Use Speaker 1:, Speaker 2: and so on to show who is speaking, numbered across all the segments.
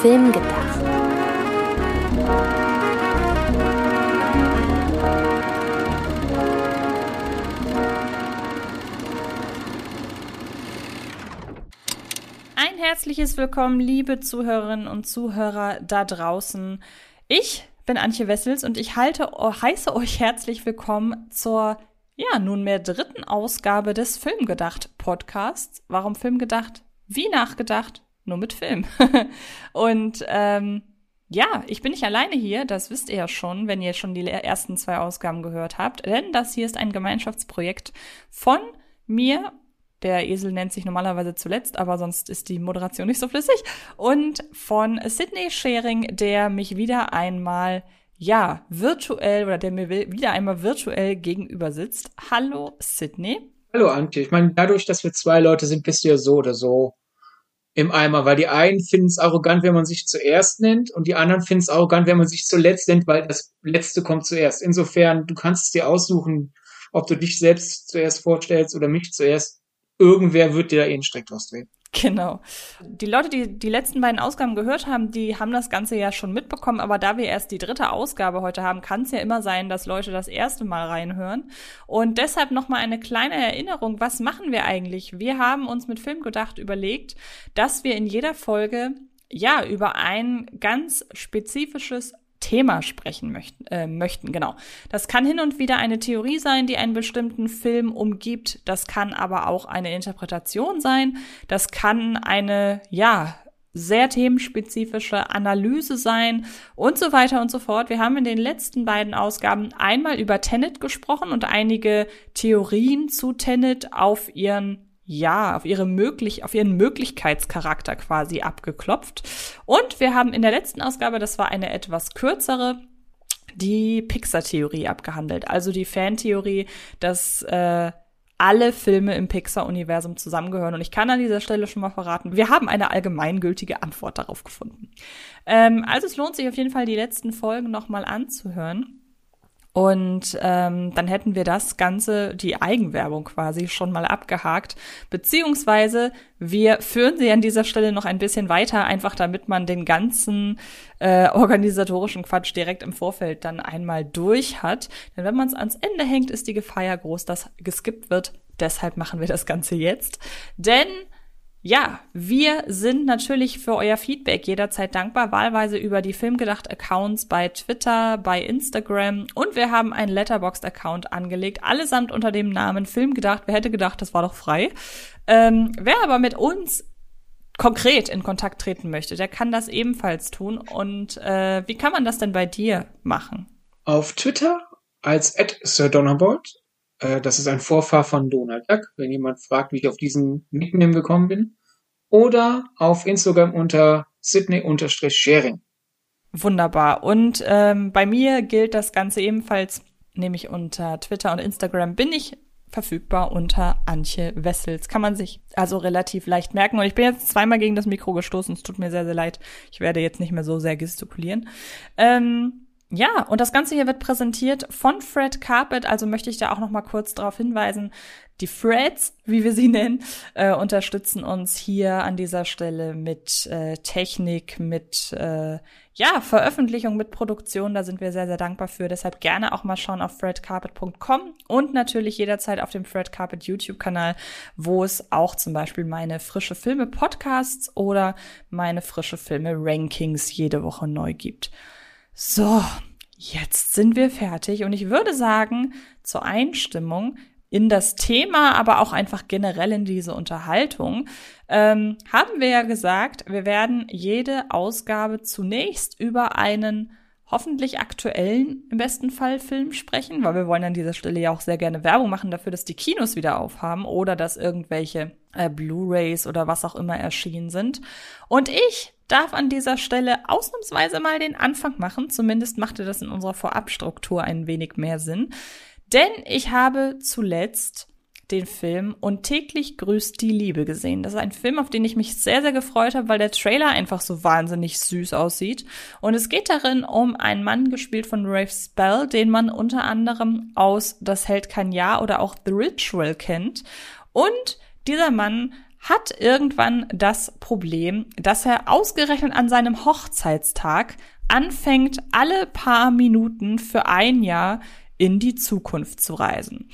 Speaker 1: Film gedacht.
Speaker 2: Ein herzliches Willkommen, liebe Zuhörerinnen und Zuhörer da draußen. Ich bin Antje Wessels und ich halte, heiße euch herzlich willkommen zur ja, nunmehr dritten Ausgabe des Filmgedacht Podcasts. Warum Filmgedacht? Wie nachgedacht? Nur mit Film. und ähm, ja, ich bin nicht alleine hier, das wisst ihr ja schon, wenn ihr schon die ersten zwei Ausgaben gehört habt, denn das hier ist ein Gemeinschaftsprojekt von mir. Der Esel nennt sich normalerweise zuletzt, aber sonst ist die Moderation nicht so flüssig. Und von Sydney Sharing, der mich wieder einmal ja, virtuell oder der mir wieder einmal virtuell gegenüber sitzt. Hallo, Sydney.
Speaker 3: Hallo, Antje. Ich meine, dadurch, dass wir zwei Leute sind, bist du ja so oder so im Eimer, weil die einen finden es arrogant, wenn man sich zuerst nennt und die anderen finden es arrogant, wenn man sich zuletzt nennt, weil das Letzte kommt zuerst. Insofern, du kannst es dir aussuchen, ob du dich selbst zuerst vorstellst oder mich zuerst. Irgendwer wird dir da eh einen Strick draus drehen.
Speaker 2: Genau. Die Leute, die die letzten beiden Ausgaben gehört haben, die haben das Ganze ja schon mitbekommen, aber da wir erst die dritte Ausgabe heute haben, kann es ja immer sein, dass Leute das erste Mal reinhören. Und deshalb nochmal eine kleine Erinnerung, was machen wir eigentlich? Wir haben uns mit Film gedacht überlegt, dass wir in jeder Folge ja über ein ganz spezifisches Thema sprechen möchten, äh, möchten. Genau. Das kann hin und wieder eine Theorie sein, die einen bestimmten Film umgibt. Das kann aber auch eine Interpretation sein. Das kann eine, ja, sehr themenspezifische Analyse sein und so weiter und so fort. Wir haben in den letzten beiden Ausgaben einmal über Tenet gesprochen und einige Theorien zu Tenet auf ihren ja, auf ihre möglich, auf ihren Möglichkeitscharakter quasi abgeklopft. Und wir haben in der letzten Ausgabe, das war eine etwas kürzere, die Pixar-Theorie abgehandelt. Also die Fan-Theorie, dass äh, alle Filme im Pixar-Universum zusammengehören. Und ich kann an dieser Stelle schon mal verraten, wir haben eine allgemeingültige Antwort darauf gefunden. Ähm, also es lohnt sich auf jeden Fall, die letzten Folgen nochmal anzuhören. Und ähm, dann hätten wir das Ganze, die Eigenwerbung quasi, schon mal abgehakt. Beziehungsweise wir führen sie an dieser Stelle noch ein bisschen weiter, einfach damit man den ganzen äh, organisatorischen Quatsch direkt im Vorfeld dann einmal durch hat. Denn wenn man es ans Ende hängt, ist die Gefahr ja groß, dass geskippt wird. Deshalb machen wir das Ganze jetzt. Denn ja, wir sind natürlich für euer Feedback jederzeit dankbar, wahlweise über die Filmgedacht-Accounts bei Twitter, bei Instagram und wir haben einen Letterboxd-Account angelegt, allesamt unter dem Namen Filmgedacht. Wer hätte gedacht, das war doch frei. Ähm, wer aber mit uns konkret in Kontakt treten möchte, der kann das ebenfalls tun. Und äh, wie kann man das denn bei dir machen?
Speaker 3: Auf Twitter als Sir Donnerbolt äh, das ist ein Vorfahr von Donald Duck, wenn jemand fragt, wie ich auf diesen Nickname gekommen bin. Oder auf Instagram unter Sydney-Sharing.
Speaker 2: Wunderbar. Und ähm, bei mir gilt das Ganze ebenfalls, nämlich unter Twitter und Instagram bin ich verfügbar unter Antje Wessels. Kann man sich also relativ leicht merken. Und ich bin jetzt zweimal gegen das Mikro gestoßen. Es tut mir sehr, sehr leid. Ich werde jetzt nicht mehr so sehr gestikulieren. Ähm, ja, und das Ganze hier wird präsentiert von Fred Carpet, also möchte ich da auch noch mal kurz darauf hinweisen, die Freds, wie wir sie nennen, äh, unterstützen uns hier an dieser Stelle mit äh, Technik, mit äh, ja, Veröffentlichung, mit Produktion. Da sind wir sehr, sehr dankbar für. Deshalb gerne auch mal schauen auf fredcarpet.com und natürlich jederzeit auf dem Fred Carpet YouTube-Kanal, wo es auch zum Beispiel meine frische Filme Podcasts oder meine frische Filme Rankings jede Woche neu gibt. So, jetzt sind wir fertig und ich würde sagen, zur Einstimmung in das Thema, aber auch einfach generell in diese Unterhaltung, ähm, haben wir ja gesagt, wir werden jede Ausgabe zunächst über einen hoffentlich aktuellen, im besten Fall Film sprechen, weil wir wollen an dieser Stelle ja auch sehr gerne Werbung machen dafür, dass die Kinos wieder aufhaben oder dass irgendwelche äh, Blu-rays oder was auch immer erschienen sind. Und ich darf an dieser Stelle ausnahmsweise mal den Anfang machen. Zumindest machte das in unserer Vorabstruktur ein wenig mehr Sinn. Denn ich habe zuletzt den Film Und täglich grüßt die Liebe gesehen. Das ist ein Film, auf den ich mich sehr, sehr gefreut habe, weil der Trailer einfach so wahnsinnig süß aussieht. Und es geht darin um einen Mann, gespielt von Rafe Spell, den man unter anderem aus Das hält kein Jahr oder auch The Ritual kennt. Und dieser Mann hat irgendwann das Problem, dass er ausgerechnet an seinem Hochzeitstag anfängt, alle paar Minuten für ein Jahr in die Zukunft zu reisen.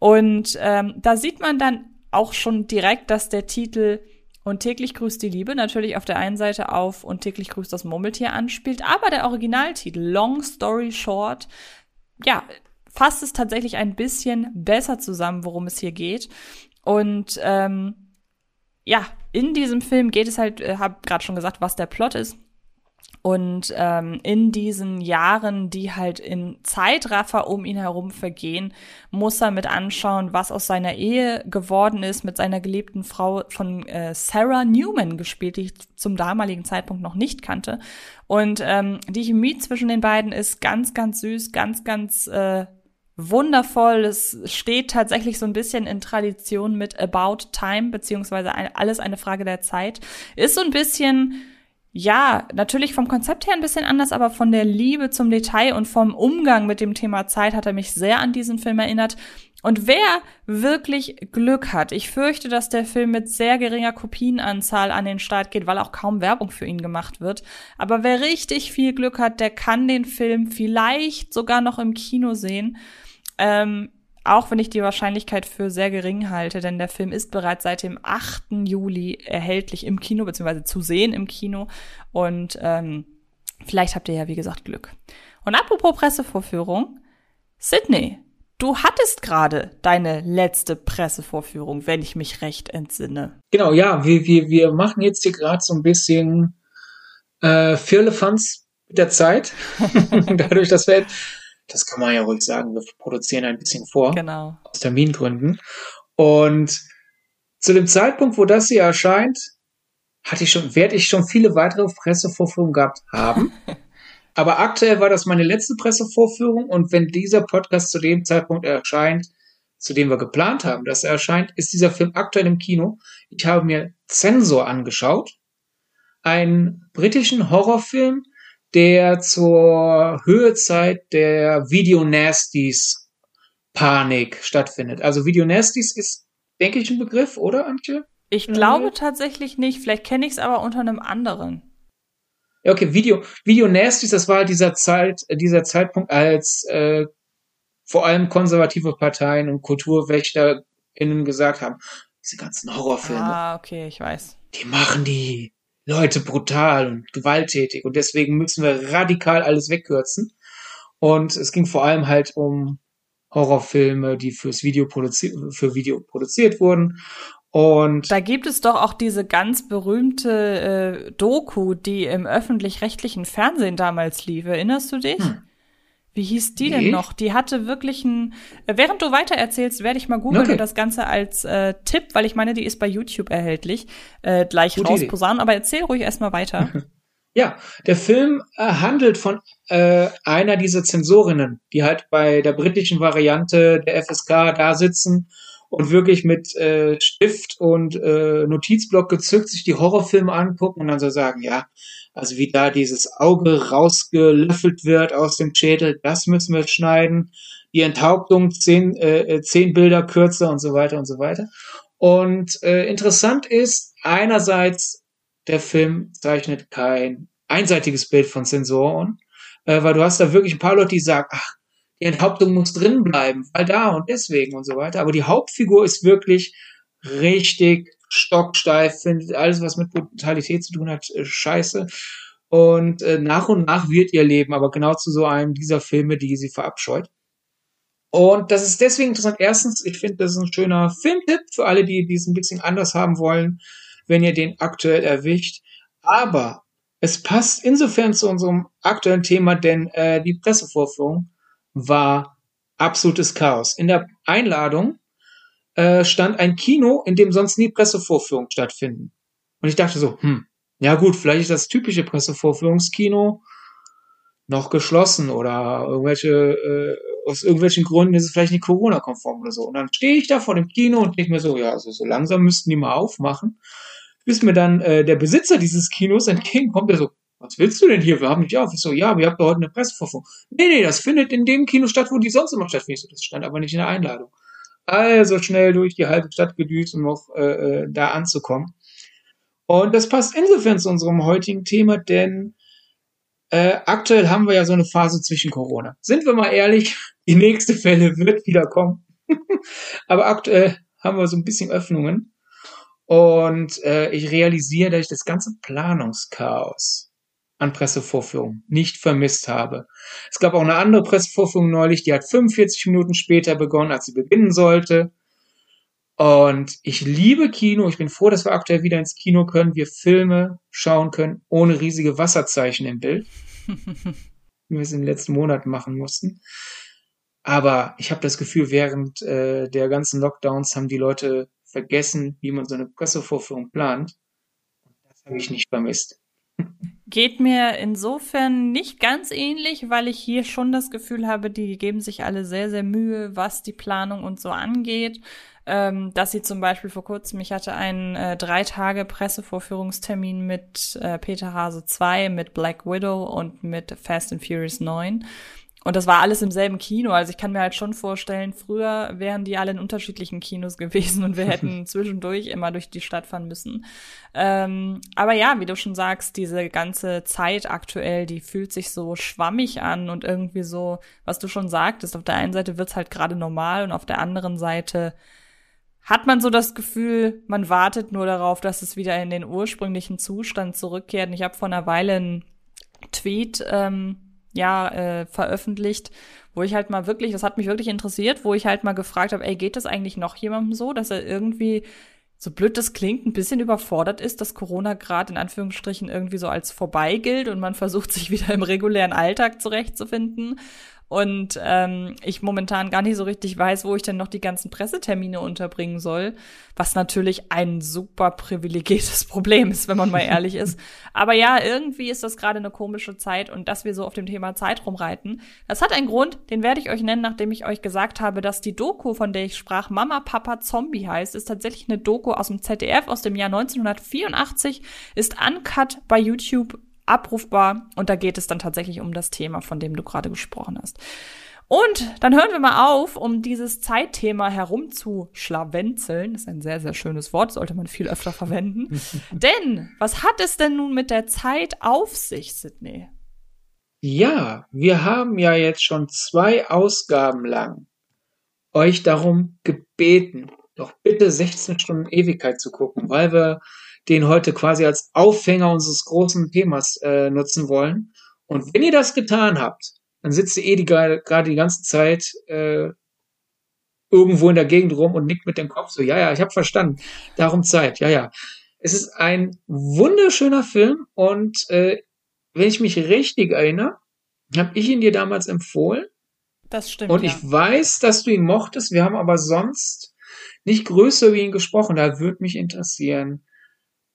Speaker 2: Und ähm, da sieht man dann auch schon direkt, dass der Titel und täglich grüßt die Liebe natürlich auf der einen Seite auf und täglich grüßt das Murmeltier anspielt, aber der Originaltitel Long Story Short, ja, fasst es tatsächlich ein bisschen besser zusammen, worum es hier geht. Und ähm, ja, in diesem Film geht es halt, äh, habe gerade schon gesagt, was der Plot ist. Und ähm, in diesen Jahren, die halt in Zeitraffer um ihn herum vergehen, muss er mit anschauen, was aus seiner Ehe geworden ist mit seiner geliebten Frau von äh, Sarah Newman gespielt, die ich zum damaligen Zeitpunkt noch nicht kannte. Und ähm, die Chemie zwischen den beiden ist ganz, ganz süß, ganz, ganz äh, wundervoll. Es steht tatsächlich so ein bisschen in Tradition mit About Time, beziehungsweise alles eine Frage der Zeit. Ist so ein bisschen ja, natürlich vom Konzept her ein bisschen anders, aber von der Liebe zum Detail und vom Umgang mit dem Thema Zeit hat er mich sehr an diesen Film erinnert. Und wer wirklich Glück hat, ich fürchte, dass der Film mit sehr geringer Kopienanzahl an den Start geht, weil auch kaum Werbung für ihn gemacht wird. Aber wer richtig viel Glück hat, der kann den Film vielleicht sogar noch im Kino sehen. Ähm, auch wenn ich die Wahrscheinlichkeit für sehr gering halte, denn der Film ist bereits seit dem 8. Juli erhältlich im Kino, beziehungsweise zu sehen im Kino. Und ähm, vielleicht habt ihr ja, wie gesagt, Glück. Und apropos Pressevorführung, Sydney, du hattest gerade deine letzte Pressevorführung, wenn ich mich recht entsinne.
Speaker 3: Genau, ja, wir, wir, wir machen jetzt hier gerade so ein bisschen äh, Firlefanz mit der Zeit. Dadurch, dass wir das kann man ja ruhig sagen, wir produzieren ein bisschen vor.
Speaker 2: Genau.
Speaker 3: Aus Termingründen. Und zu dem Zeitpunkt, wo das hier erscheint, hatte ich schon, werde ich schon viele weitere Pressevorführungen gehabt haben. Aber aktuell war das meine letzte Pressevorführung und wenn dieser Podcast zu dem Zeitpunkt erscheint, zu dem wir geplant haben, dass er erscheint, ist dieser Film aktuell im Kino. Ich habe mir Zensor angeschaut, einen britischen Horrorfilm, der zur Höhezeit der Video-Nasties Panik stattfindet. Also Video-Nasties ist, denke ich, ein Begriff, oder, Antje?
Speaker 2: Ich glaube äh, tatsächlich nicht. Vielleicht kenne ich es aber unter einem anderen.
Speaker 3: Ja, okay, Video, Video Nasties, das war dieser Zeit, dieser Zeitpunkt, als äh, vor allem konservative Parteien und KulturwächterInnen gesagt haben, diese ganzen Horrorfilme.
Speaker 2: Ah, okay, ich weiß.
Speaker 3: Die machen die Leute brutal und gewalttätig und deswegen müssen wir radikal alles wegkürzen. Und es ging vor allem halt um Horrorfilme, die fürs Video produziert, für Video produziert wurden. Und
Speaker 2: da gibt es doch auch diese ganz berühmte äh, Doku, die im öffentlich-rechtlichen Fernsehen damals lief. Erinnerst du dich? Hm. Wie hieß die nee. denn noch? Die hatte wirklich ein. Äh, während du weiter erzählst, werde ich mal googeln okay. und das Ganze als äh, Tipp, weil ich meine, die ist bei YouTube erhältlich, äh, gleich Gute rausposaunen. Aber erzähl ruhig erstmal weiter.
Speaker 3: Ja, der Film äh, handelt von äh, einer dieser Zensorinnen, die halt bei der britischen Variante der FSK da sitzen und wirklich mit äh, Stift und äh, Notizblock gezückt sich die Horrorfilme angucken und dann so sagen, ja, also wie da dieses Auge rausgelöffelt wird aus dem Schädel, das müssen wir schneiden. Die Enthauptung zehn, äh, zehn Bilder kürzer und so weiter und so weiter. Und äh, interessant ist, einerseits, der Film zeichnet kein einseitiges Bild von Sensoren, äh, weil du hast da wirklich ein paar Leute, die sagen, ach, die Enthauptung muss drin bleiben, weil da und deswegen und so weiter. Aber die Hauptfigur ist wirklich richtig stocksteif, findet alles, was mit Brutalität zu tun hat, äh, scheiße. Und äh, nach und nach wird ihr Leben aber genau zu so einem dieser Filme, die sie verabscheut. Und das ist deswegen interessant. Erstens, ich finde, das ist ein schöner Filmtipp für alle, die dies ein bisschen anders haben wollen, wenn ihr den aktuell erwischt. Aber es passt insofern zu unserem aktuellen Thema, denn äh, die Pressevorführung war absolutes Chaos. In der Einladung äh, stand ein Kino, in dem sonst nie Pressevorführungen stattfinden. Und ich dachte so, hm, ja gut, vielleicht ist das typische Pressevorführungskino noch geschlossen oder irgendwelche, äh, aus irgendwelchen Gründen ist es vielleicht nicht Corona-konform oder so. Und dann stehe ich da vor dem Kino und denke mir so, ja, also so langsam müssten die mal aufmachen. Bis mir dann äh, der Besitzer dieses Kinos entgegenkommt, der so, was willst du denn hier? Wir haben nicht auf. Ich so, ja, wir habt doch heute eine Pressevorführung. Nee, nee, das findet in dem Kino statt, wo die sonst immer stattfindet. Das stand aber nicht in der Einladung. also schnell durch die halbe Stadt gedüst, um noch äh, äh, da anzukommen. Und das passt insofern zu unserem heutigen Thema, denn äh, aktuell haben wir ja so eine Phase zwischen Corona. Sind wir mal ehrlich, die nächste Fälle wird wieder kommen. Aber aktuell haben wir so ein bisschen Öffnungen. Und äh, ich realisiere, dass ich das ganze Planungschaos an Pressevorführungen nicht vermisst habe. Es gab auch eine andere Pressevorführung neulich, die hat 45 Minuten später begonnen, als sie beginnen sollte. Und ich liebe Kino. Ich bin froh, dass wir aktuell wieder ins Kino können, wir Filme schauen können, ohne riesige Wasserzeichen im Bild. wie wir es in den letzten Monaten machen mussten. Aber ich habe das Gefühl, während äh, der ganzen Lockdowns haben die Leute vergessen, wie man so eine Pressevorführung plant. Das habe ich nicht vermisst.
Speaker 2: Geht mir insofern nicht ganz ähnlich, weil ich hier schon das Gefühl habe, die geben sich alle sehr, sehr Mühe, was die Planung und so angeht. Ähm, dass sie zum Beispiel vor kurzem, ich hatte einen äh, drei Tage Pressevorführungstermin mit äh, Peter Hase 2, mit Black Widow und mit Fast and Furious 9. Und das war alles im selben Kino. Also ich kann mir halt schon vorstellen, früher wären die alle in unterschiedlichen Kinos gewesen und wir hätten zwischendurch immer durch die Stadt fahren müssen. Ähm, aber ja, wie du schon sagst, diese ganze Zeit aktuell, die fühlt sich so schwammig an und irgendwie so, was du schon sagtest, auf der einen Seite wird's halt gerade normal und auf der anderen Seite hat man so das Gefühl, man wartet nur darauf, dass es wieder in den ursprünglichen Zustand zurückkehrt. Und ich habe vor einer Weile einen Tweet ähm, ja äh, veröffentlicht, wo ich halt mal wirklich, das hat mich wirklich interessiert, wo ich halt mal gefragt habe, ey, geht das eigentlich noch jemandem so, dass er irgendwie so blöd das klingt, ein bisschen überfordert ist, dass Corona gerade in Anführungsstrichen irgendwie so als vorbei gilt und man versucht sich wieder im regulären Alltag zurechtzufinden und ähm, ich momentan gar nicht so richtig weiß, wo ich denn noch die ganzen Pressetermine unterbringen soll, was natürlich ein super privilegiertes Problem ist, wenn man mal ehrlich ist. Aber ja, irgendwie ist das gerade eine komische Zeit und dass wir so auf dem Thema Zeit rumreiten, das hat einen Grund, den werde ich euch nennen, nachdem ich euch gesagt habe, dass die Doku, von der ich sprach, Mama, Papa, Zombie heißt, ist tatsächlich eine Doku aus dem ZDF aus dem Jahr 1984, ist uncut bei YouTube abrufbar und da geht es dann tatsächlich um das Thema, von dem du gerade gesprochen hast. Und dann hören wir mal auf, um dieses Zeitthema herumzuschlawenzeln. Das ist ein sehr, sehr schönes Wort, sollte man viel öfter verwenden. denn, was hat es denn nun mit der Zeit auf sich, Sydney?
Speaker 3: Ja, wir haben ja jetzt schon zwei Ausgaben lang euch darum gebeten, doch bitte 16 Stunden Ewigkeit zu gucken, weil wir den heute quasi als Aufhänger unseres großen Themas äh, nutzen wollen. Und wenn ihr das getan habt, dann sitzt ihr eh die, gerade die ganze Zeit äh, irgendwo in der Gegend rum und nickt mit dem Kopf so, ja, ja, ich habe verstanden. Darum Zeit, ja, ja. Es ist ein wunderschöner Film und äh, wenn ich mich richtig erinnere, habe ich ihn dir damals empfohlen.
Speaker 2: Das stimmt.
Speaker 3: Und ja. ich weiß, dass du ihn mochtest. Wir haben aber sonst nicht größer über ihn gesprochen. Da würde mich interessieren,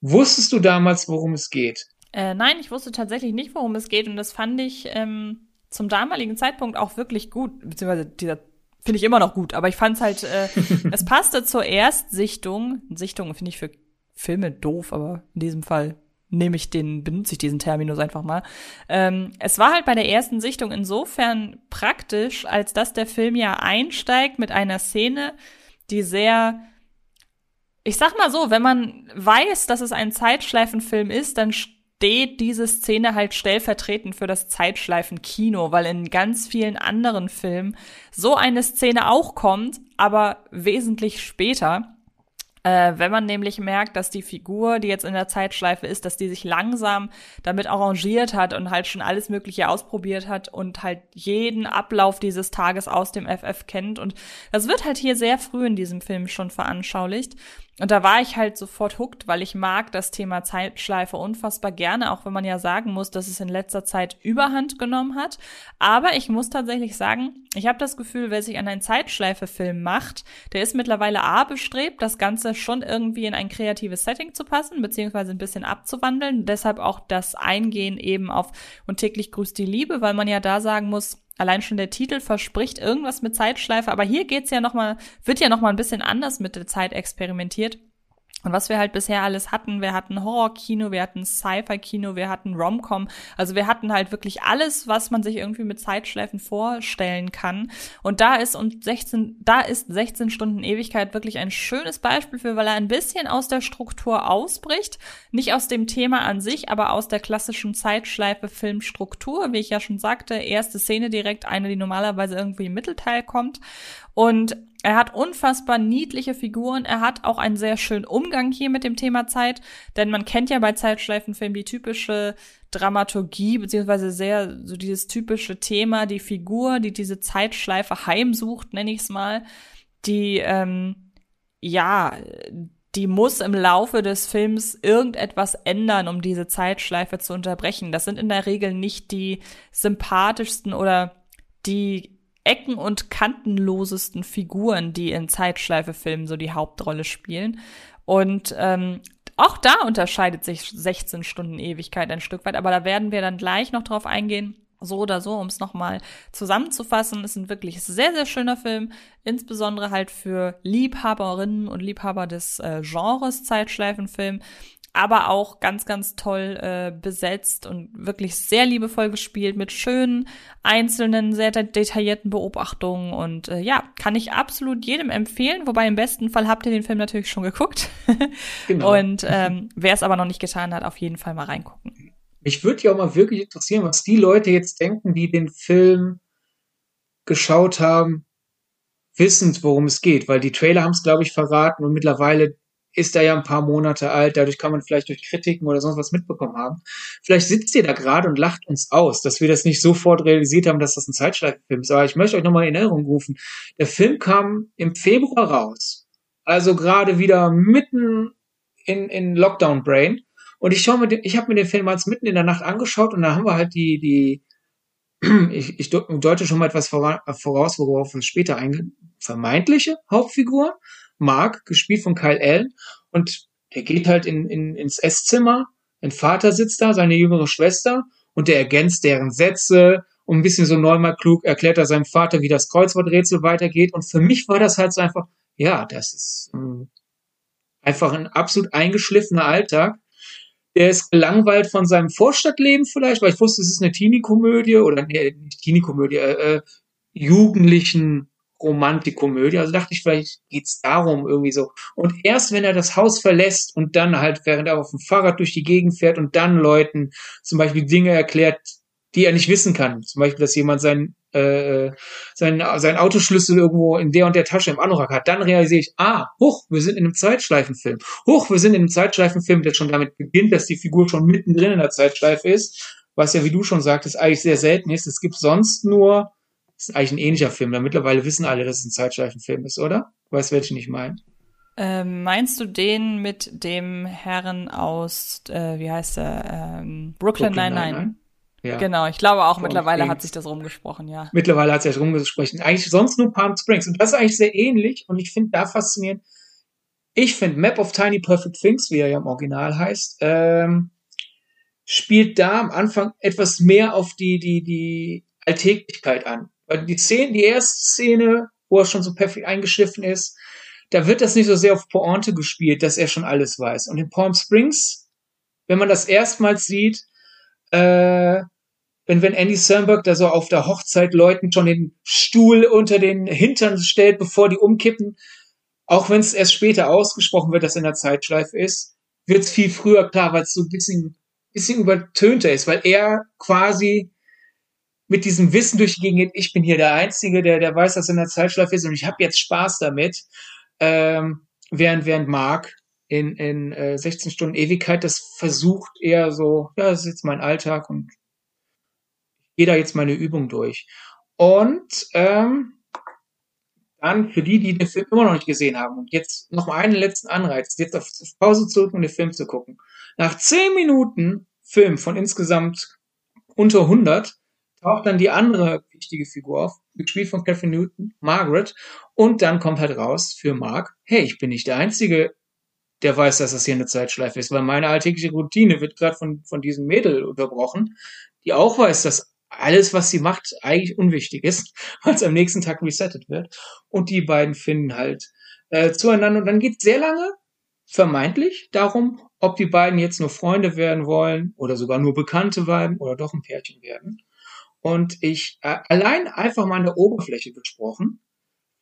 Speaker 3: Wusstest du damals, worum es geht?
Speaker 2: Äh, nein, ich wusste tatsächlich nicht, worum es geht und das fand ich ähm, zum damaligen Zeitpunkt auch wirklich gut, beziehungsweise dieser finde ich immer noch gut, aber ich fand es halt, äh, es passte zur Erstsichtung. Sichtung finde ich für Filme doof, aber in diesem Fall nehme ich den, benutze ich diesen Terminus einfach mal. Ähm, es war halt bei der ersten Sichtung insofern praktisch, als dass der Film ja einsteigt mit einer Szene, die sehr ich sag mal so, wenn man weiß, dass es ein Zeitschleifenfilm ist, dann steht diese Szene halt stellvertretend für das Zeitschleifenkino, weil in ganz vielen anderen Filmen so eine Szene auch kommt, aber wesentlich später. Äh, wenn man nämlich merkt, dass die Figur, die jetzt in der Zeitschleife ist, dass die sich langsam damit arrangiert hat und halt schon alles Mögliche ausprobiert hat und halt jeden Ablauf dieses Tages aus dem FF kennt. Und das wird halt hier sehr früh in diesem Film schon veranschaulicht. Und da war ich halt sofort hooked, weil ich mag das Thema Zeitschleife unfassbar gerne, auch wenn man ja sagen muss, dass es in letzter Zeit Überhand genommen hat. Aber ich muss tatsächlich sagen, ich habe das Gefühl, wer sich an einen Zeitschleife-Film macht, der ist mittlerweile A bestrebt, das Ganze schon irgendwie in ein kreatives Setting zu passen, beziehungsweise ein bisschen abzuwandeln. Deshalb auch das Eingehen eben auf und täglich grüßt die Liebe, weil man ja da sagen muss, Allein schon der Titel verspricht irgendwas mit Zeitschleife, aber hier geht's ja noch mal, wird ja noch mal ein bisschen anders mit der Zeit experimentiert. Und was wir halt bisher alles hatten, wir hatten Horror-Kino, wir hatten Sci-Fi-Kino, wir hatten Rom-Com. Also wir hatten halt wirklich alles, was man sich irgendwie mit Zeitschleifen vorstellen kann. Und da ist und 16, da ist 16 Stunden Ewigkeit wirklich ein schönes Beispiel für, weil er ein bisschen aus der Struktur ausbricht. Nicht aus dem Thema an sich, aber aus der klassischen Zeitschleife-Filmstruktur. Wie ich ja schon sagte, erste Szene direkt, eine, die normalerweise irgendwie im Mittelteil kommt. Und er hat unfassbar niedliche Figuren. Er hat auch einen sehr schönen Umgang hier mit dem Thema Zeit, denn man kennt ja bei Zeitschleifenfilmen die typische Dramaturgie, beziehungsweise sehr so dieses typische Thema, die Figur, die diese Zeitschleife heimsucht, nenne ich es mal, die, ähm, ja, die muss im Laufe des Films irgendetwas ändern, um diese Zeitschleife zu unterbrechen. Das sind in der Regel nicht die sympathischsten oder die ecken- und kantenlosesten Figuren, die in Zeitschleife-Filmen so die Hauptrolle spielen. Und ähm, auch da unterscheidet sich 16 Stunden Ewigkeit ein Stück weit, aber da werden wir dann gleich noch drauf eingehen. So oder so, um es nochmal zusammenzufassen, ist ein wirklich sehr, sehr schöner Film, insbesondere halt für Liebhaberinnen und Liebhaber des äh, Genres Zeitschleifenfilm aber auch ganz, ganz toll äh, besetzt und wirklich sehr liebevoll gespielt mit schönen, einzelnen, sehr detaillierten Beobachtungen. Und äh, ja, kann ich absolut jedem empfehlen. Wobei im besten Fall habt ihr den Film natürlich schon geguckt. genau. Und ähm, wer es aber noch nicht getan hat, auf jeden Fall mal reingucken.
Speaker 3: Mich würde ja auch mal wirklich interessieren, was die Leute jetzt denken, die den Film geschaut haben, wissend, worum es geht, weil die Trailer haben es, glaube ich, verraten und mittlerweile ist er ja ein paar Monate alt, dadurch kann man vielleicht durch Kritiken oder sonst was mitbekommen haben. Vielleicht sitzt ihr da gerade und lacht uns aus, dass wir das nicht sofort realisiert haben, dass das ein Zeitschleifenfilm ist. Aber ich möchte euch nochmal in Erinnerung rufen. Der Film kam im Februar raus. Also gerade wieder mitten in, in Lockdown Brain. Und ich schaue mir den, ich habe mir den Film als mitten in der Nacht angeschaut und da haben wir halt die, die, ich, ich deute schon mal etwas voraus, worauf wir später eingehen, vermeintliche Hauptfigur. Mark, gespielt von Kyle Allen. Und der geht halt in, in, ins Esszimmer. Ein Vater sitzt da, seine jüngere Schwester, und der ergänzt deren Sätze und ein bisschen so neunmal klug erklärt er seinem Vater, wie das Kreuzworträtsel weitergeht. Und für mich war das halt so einfach, ja, das ist ähm, einfach ein absolut eingeschliffener Alltag. Der ist gelangweilt von seinem Vorstadtleben vielleicht, weil ich wusste, es ist eine Teenie-Komödie oder nee, nicht Teenie-Komödie, äh, äh, jugendlichen Romantikkomödie. Also dachte ich, vielleicht geht's darum irgendwie so. Und erst wenn er das Haus verlässt und dann halt, während er auf dem Fahrrad durch die Gegend fährt und dann Leuten zum Beispiel Dinge erklärt, die er nicht wissen kann. Zum Beispiel, dass jemand sein, äh, sein, sein Autoschlüssel irgendwo in der und der Tasche im Anorak hat. Dann realisiere ich, ah, hoch, wir sind in einem Zeitschleifenfilm. Hoch, wir sind in einem Zeitschleifenfilm, der schon damit beginnt, dass die Figur schon mittendrin in der Zeitschleife ist. Was ja, wie du schon sagtest, eigentlich sehr selten ist. Es gibt sonst nur das ist eigentlich ein ähnlicher Film. Da mittlerweile wissen alle, dass es ein Zeitschleifenfilm ist, oder? Weißt du, welchen ich meine?
Speaker 2: Ähm, meinst du den mit dem Herren aus, äh, wie heißt er, ähm, Brooklyn, Brooklyn 99? Ja. Genau, ich glaube auch, mittlerweile hat sich das rumgesprochen, ja.
Speaker 3: Mittlerweile hat sich das rumgesprochen. Eigentlich sonst nur Palm Springs. Und das ist eigentlich sehr ähnlich. Und ich finde da faszinierend. Ich finde Map of Tiny Perfect Things, wie er ja im Original heißt, ähm, spielt da am Anfang etwas mehr auf die, die, die Alltäglichkeit an. Weil die Szene, die erste Szene, wo er schon so perfekt eingeschliffen ist, da wird das nicht so sehr auf Pointe gespielt, dass er schon alles weiß. Und in Palm Springs, wenn man das erstmals sieht, äh, wenn, wenn Andy Samberg da so auf der Hochzeit Leuten schon den Stuhl unter den Hintern stellt, bevor die umkippen, auch wenn es erst später ausgesprochen wird, dass in der Zeitschleife ist, wird es viel früher klar, weil es so ein bisschen, bisschen übertönter ist, weil er quasi mit diesem Wissen durch die Gegend, ich bin hier der Einzige, der, der weiß, dass er in der Zeitschleife ist und ich habe jetzt Spaß damit. Ähm, während, während Mark in, in äh, 16 Stunden Ewigkeit das versucht eher so, ja, das ist jetzt mein Alltag und ich gehe da jetzt meine Übung durch. Und ähm, dann für die, die den Film immer noch nicht gesehen haben und jetzt noch mal einen letzten Anreiz, jetzt auf Pause zu drücken und den Film zu gucken. Nach 10 Minuten Film von insgesamt unter 100 taucht dann die andere wichtige Figur auf, gespielt von Catherine Newton, Margaret. Und dann kommt halt raus für Mark, hey, ich bin nicht der Einzige, der weiß, dass das hier eine Zeitschleife ist, weil meine alltägliche Routine wird gerade von, von diesem Mädel unterbrochen, die auch weiß, dass alles, was sie macht, eigentlich unwichtig ist, weil es am nächsten Tag resettet wird. Und die beiden finden halt äh, zueinander. Und dann geht sehr lange, vermeintlich darum, ob die beiden jetzt nur Freunde werden wollen oder sogar nur Bekannte bleiben oder doch ein Pärchen werden. Und ich, äh, allein einfach mal an der Oberfläche gesprochen,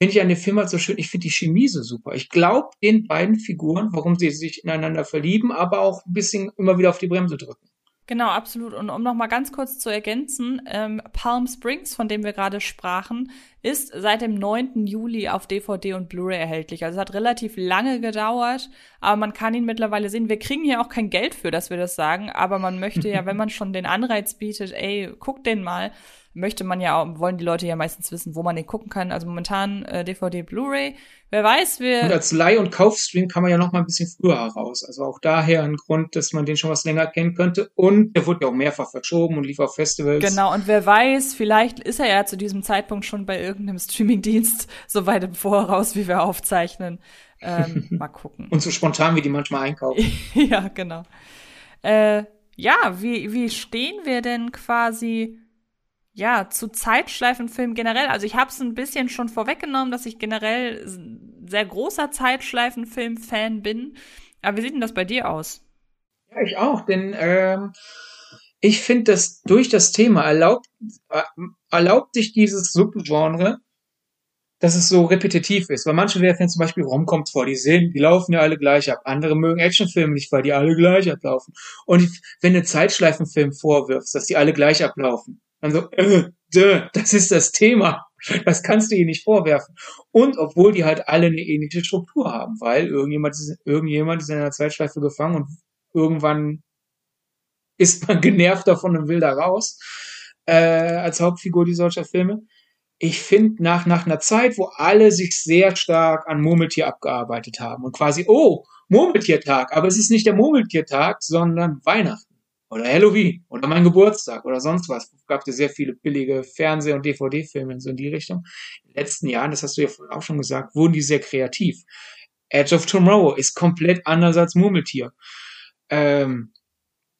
Speaker 3: finde ich an dem Film halt so schön, ich finde die Chemie so super. Ich glaube den beiden Figuren, warum sie sich ineinander verlieben, aber auch ein bisschen immer wieder auf die Bremse drücken.
Speaker 2: Genau, absolut. Und um noch mal ganz kurz zu ergänzen, ähm, Palm Springs, von dem wir gerade sprachen, ist seit dem 9. Juli auf DVD und Blu-ray erhältlich. Also es hat relativ lange gedauert, aber man kann ihn mittlerweile sehen. Wir kriegen ja auch kein Geld für, dass wir das sagen, aber man möchte ja, wenn man schon den Anreiz bietet, ey, guck den mal, möchte man ja auch, wollen die Leute ja meistens wissen, wo man den gucken kann. Also momentan äh, DVD, Blu-ray. Wer weiß, wir.
Speaker 3: Und als Leih- und Kaufstream kann man ja noch mal ein bisschen früher heraus. Also auch daher ein Grund, dass man den schon was länger kennen könnte. Und der wurde ja auch mehrfach verschoben und lief auf Festivals.
Speaker 2: Genau, und wer weiß, vielleicht ist er ja zu diesem Zeitpunkt schon bei irgendeinem Streamingdienst so weit im Voraus, wie wir aufzeichnen. Ähm, mal gucken.
Speaker 3: und so spontan, wie die manchmal einkaufen.
Speaker 2: ja, genau. Äh, ja, wie, wie stehen wir denn quasi ja, zu Zeitschleifenfilmen generell. Also ich habe es ein bisschen schon vorweggenommen, dass ich generell sehr großer Zeitschleifenfilm-Fan bin. Aber wie sieht denn das bei dir aus?
Speaker 3: Ja, ich auch, denn ähm, ich finde, dass durch das Thema erlaubt, äh, erlaubt sich dieses Subgenre, dass es so repetitiv ist. Weil manche werfen zum Beispiel Romcoms vor, die sehen, die laufen ja alle gleich ab. Andere mögen Actionfilme nicht, weil die alle gleich ablaufen. Und wenn du Zeitschleifenfilm vorwirfst, dass die alle gleich ablaufen, dann so, äh, dö, das ist das Thema. Das kannst du ihnen nicht vorwerfen. Und obwohl die halt alle eine ähnliche Struktur haben, weil irgendjemand ist, irgendjemand ist in einer Zeitschleife gefangen und irgendwann ist man genervt davon und will da raus, äh, als Hauptfigur dieser Filme. Ich finde, nach, nach einer Zeit, wo alle sich sehr stark an Murmeltier abgearbeitet haben und quasi, oh, Murmeltiertag, aber es ist nicht der Murmeltiertag, sondern Weihnachten oder Halloween oder mein Geburtstag oder sonst was. Es gab ja sehr viele billige Fernseh- und DVD-Filme so in die Richtung. In den letzten Jahren, das hast du ja vorhin auch schon gesagt, wurden die sehr kreativ. Edge of Tomorrow ist komplett anders als Murmeltier. Ähm,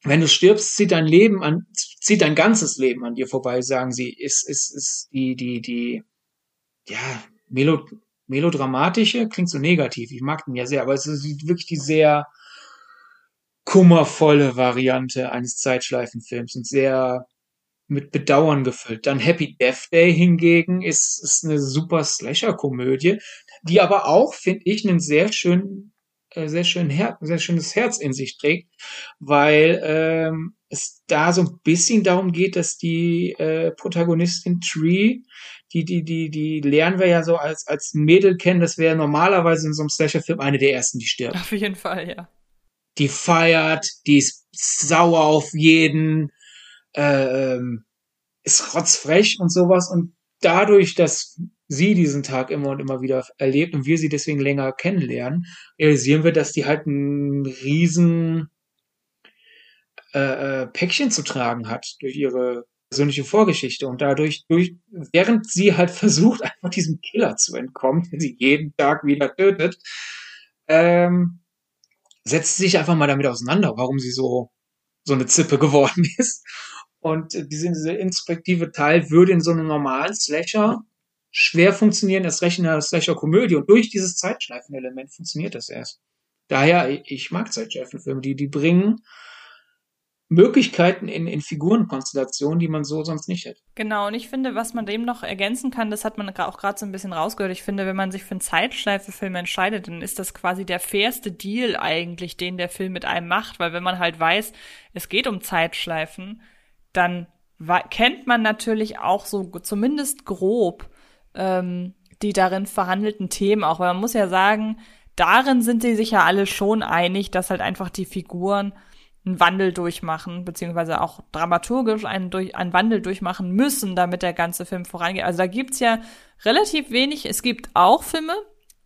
Speaker 3: wenn du stirbst, zieht dein Leben an, zieht dein ganzes Leben an dir vorbei, sagen sie. Ist, ist, ist die, die, die, ja, Melo, melodramatische, klingt so negativ. Ich mag den ja sehr, aber es ist wirklich die sehr, kummervolle Variante eines Zeitschleifenfilms und sehr mit Bedauern gefüllt. Dann Happy Death Day hingegen ist, ist eine super Slasher-Komödie, die aber auch, finde ich, einen sehr schönen, äh, sehr schön Her sehr schönes Herz in sich trägt, weil ähm, es da so ein bisschen darum geht, dass die äh, Protagonistin Tree, die, die, die, die lernen wir ja so als, als Mädel kennen, das wäre normalerweise in so einem Slasher-Film eine der ersten, die stirbt.
Speaker 2: Auf jeden Fall, ja
Speaker 3: die feiert, die ist sauer auf jeden, äh, ähm, ist rotzfrech und sowas. Und dadurch, dass sie diesen Tag immer und immer wieder erlebt und wir sie deswegen länger kennenlernen, realisieren wir, dass die halt ein riesen äh, äh Päckchen zu tragen hat durch ihre persönliche Vorgeschichte und dadurch, durch, während sie halt versucht, einfach diesem Killer zu entkommen, den sie jeden Tag wieder tötet, ähm, setzt sich einfach mal damit auseinander, warum sie so, so eine Zippe geworden ist. Und diese, diese inspektive Teil würde in so einem normalen Slasher schwer funktionieren, erst recht in einer Slasher-Komödie. Und durch dieses Zeitschleifen-Element funktioniert das erst. Daher, ich mag Zeitschleifenfilme, die, die bringen Möglichkeiten in, in Figurenkonstellationen, die man so sonst nicht hätte.
Speaker 2: Genau, und ich finde, was man dem noch ergänzen kann, das hat man auch gerade so ein bisschen rausgehört. Ich finde, wenn man sich für einen Zeitschleifefilm entscheidet, dann ist das quasi der fairste Deal eigentlich, den der Film mit einem macht, weil wenn man halt weiß, es geht um Zeitschleifen, dann kennt man natürlich auch so zumindest grob ähm, die darin verhandelten Themen auch, weil man muss ja sagen, darin sind sie sich ja alle schon einig, dass halt einfach die Figuren einen Wandel durchmachen, beziehungsweise auch dramaturgisch einen, durch, einen Wandel durchmachen müssen, damit der ganze Film vorangeht. Also da gibt's ja relativ wenig. Es gibt auch Filme,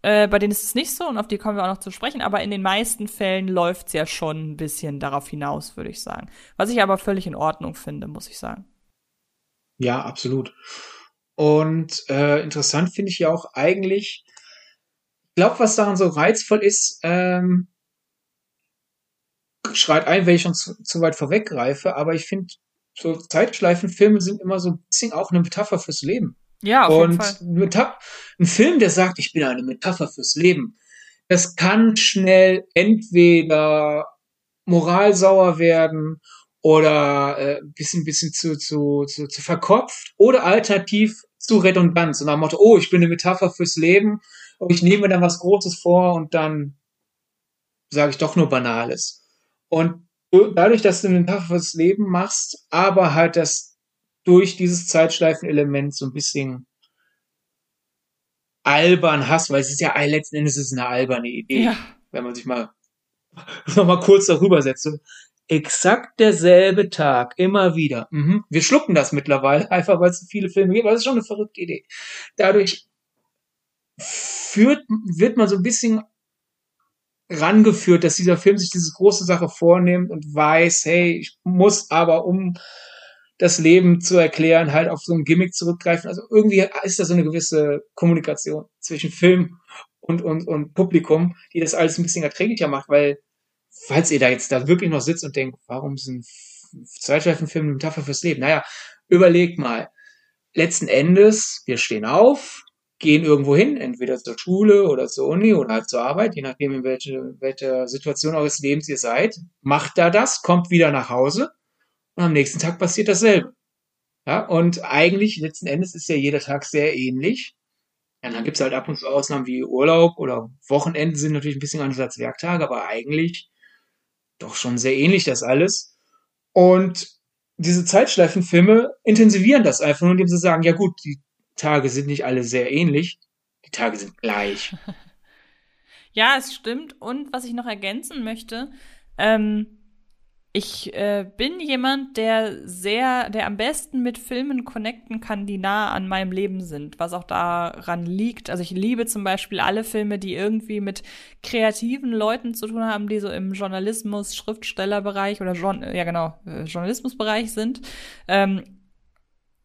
Speaker 2: äh, bei denen ist es nicht so und auf die kommen wir auch noch zu sprechen, aber in den meisten Fällen läuft's ja schon ein bisschen darauf hinaus, würde ich sagen. Was ich aber völlig in Ordnung finde, muss ich sagen.
Speaker 3: Ja, absolut. Und äh, interessant finde ich ja auch eigentlich, ich glaube, was daran so reizvoll ist, ähm, schreit ein, wenn ich schon zu, zu weit vorweggreife, aber ich finde, so Zeitschleifenfilme sind immer so ein bisschen auch eine Metapher fürs Leben.
Speaker 2: Ja, auf
Speaker 3: und
Speaker 2: jeden Fall.
Speaker 3: Ein Film, der sagt, ich bin eine Metapher fürs Leben, das kann schnell entweder moralsauer werden oder äh, bisschen bisschen zu, zu, zu, zu verkopft oder alternativ zu redundant. So nach dem Motto, oh, ich bin eine Metapher fürs Leben, und ich nehme mir dann was Großes vor und dann sage ich doch nur Banales. Und dadurch, dass du eine Metapher fürs Leben machst, aber halt das durch dieses Zeitschleifen-Element so ein bisschen albern hast, weil es ist ja letzten Endes ist eine alberne Idee, ja. wenn man sich mal noch mal kurz darüber setzt. So, exakt derselbe Tag, immer wieder. Mhm. Wir schlucken das mittlerweile, einfach weil es so viele Filme gibt, aber das ist schon eine verrückte Idee. Dadurch führt, wird man so ein bisschen rangeführt, dass dieser Film sich diese große Sache vornimmt und weiß, hey, ich muss aber, um das Leben zu erklären, halt auf so ein Gimmick zurückgreifen. Also irgendwie ist da so eine gewisse Kommunikation zwischen Film und, und, und Publikum, die das alles ein bisschen erträglicher macht, weil, falls ihr da jetzt da wirklich noch sitzt und denkt, warum sind Zeitschleifenfilme eine Metapher fürs Leben? Naja, überlegt mal. Letzten Endes, wir stehen auf, gehen irgendwo hin, entweder zur Schule oder zur Uni oder halt zur Arbeit, je nachdem, in welche, welcher Situation eures Lebens ihr seid. Macht da das, kommt wieder nach Hause und am nächsten Tag passiert dasselbe. Ja, und eigentlich, letzten Endes ist ja jeder Tag sehr ähnlich. Ja, dann gibt's halt ab und zu Ausnahmen wie Urlaub oder Wochenenden sind natürlich ein bisschen anders als Werktage, aber eigentlich doch schon sehr ähnlich das alles. Und diese Zeitschleifenfilme intensivieren das einfach nur, indem sie sagen, ja gut, die Tage sind nicht alle sehr ähnlich, die Tage sind gleich.
Speaker 2: ja, es stimmt. Und was ich noch ergänzen möchte, ähm, ich äh, bin jemand, der sehr, der am besten mit Filmen connecten kann, die nah an meinem Leben sind, was auch daran liegt. Also ich liebe zum Beispiel alle Filme, die irgendwie mit kreativen Leuten zu tun haben, die so im Journalismus, Schriftstellerbereich oder ja genau, äh, Journalismusbereich sind. Ähm,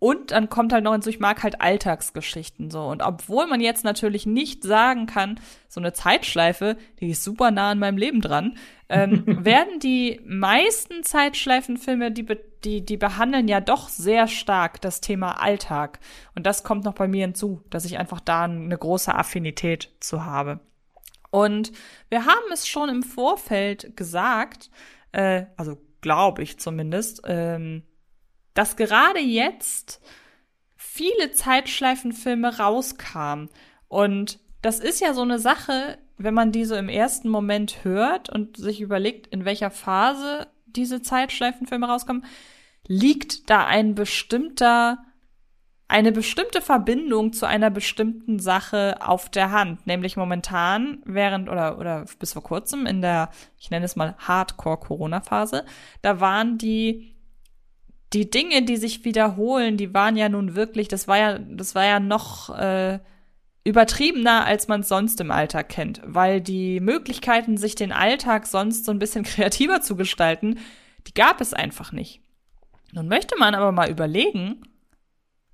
Speaker 2: und dann kommt halt noch hinzu, ich mag halt Alltagsgeschichten so. Und obwohl man jetzt natürlich nicht sagen kann, so eine Zeitschleife, die ist super nah an meinem Leben dran, ähm, werden die meisten Zeitschleifenfilme, die, die, die behandeln ja doch sehr stark das Thema Alltag. Und das kommt noch bei mir hinzu, dass ich einfach da eine große Affinität zu habe. Und wir haben es schon im Vorfeld gesagt, äh, also glaube ich zumindest, ähm, dass gerade jetzt viele Zeitschleifenfilme rauskamen. Und das ist ja so eine Sache, wenn man die so im ersten Moment hört und sich überlegt, in welcher Phase diese Zeitschleifenfilme rauskommen, liegt da ein bestimmter, eine bestimmte Verbindung zu einer bestimmten Sache auf der Hand. Nämlich momentan, während oder, oder bis vor kurzem in der, ich nenne es mal Hardcore-Corona-Phase, da waren die die Dinge, die sich wiederholen, die waren ja nun wirklich, das war ja, das war ja noch äh, übertriebener, als man es sonst im Alltag kennt, weil die Möglichkeiten, sich den Alltag sonst so ein bisschen kreativer zu gestalten, die gab es einfach nicht. Nun möchte man aber mal überlegen,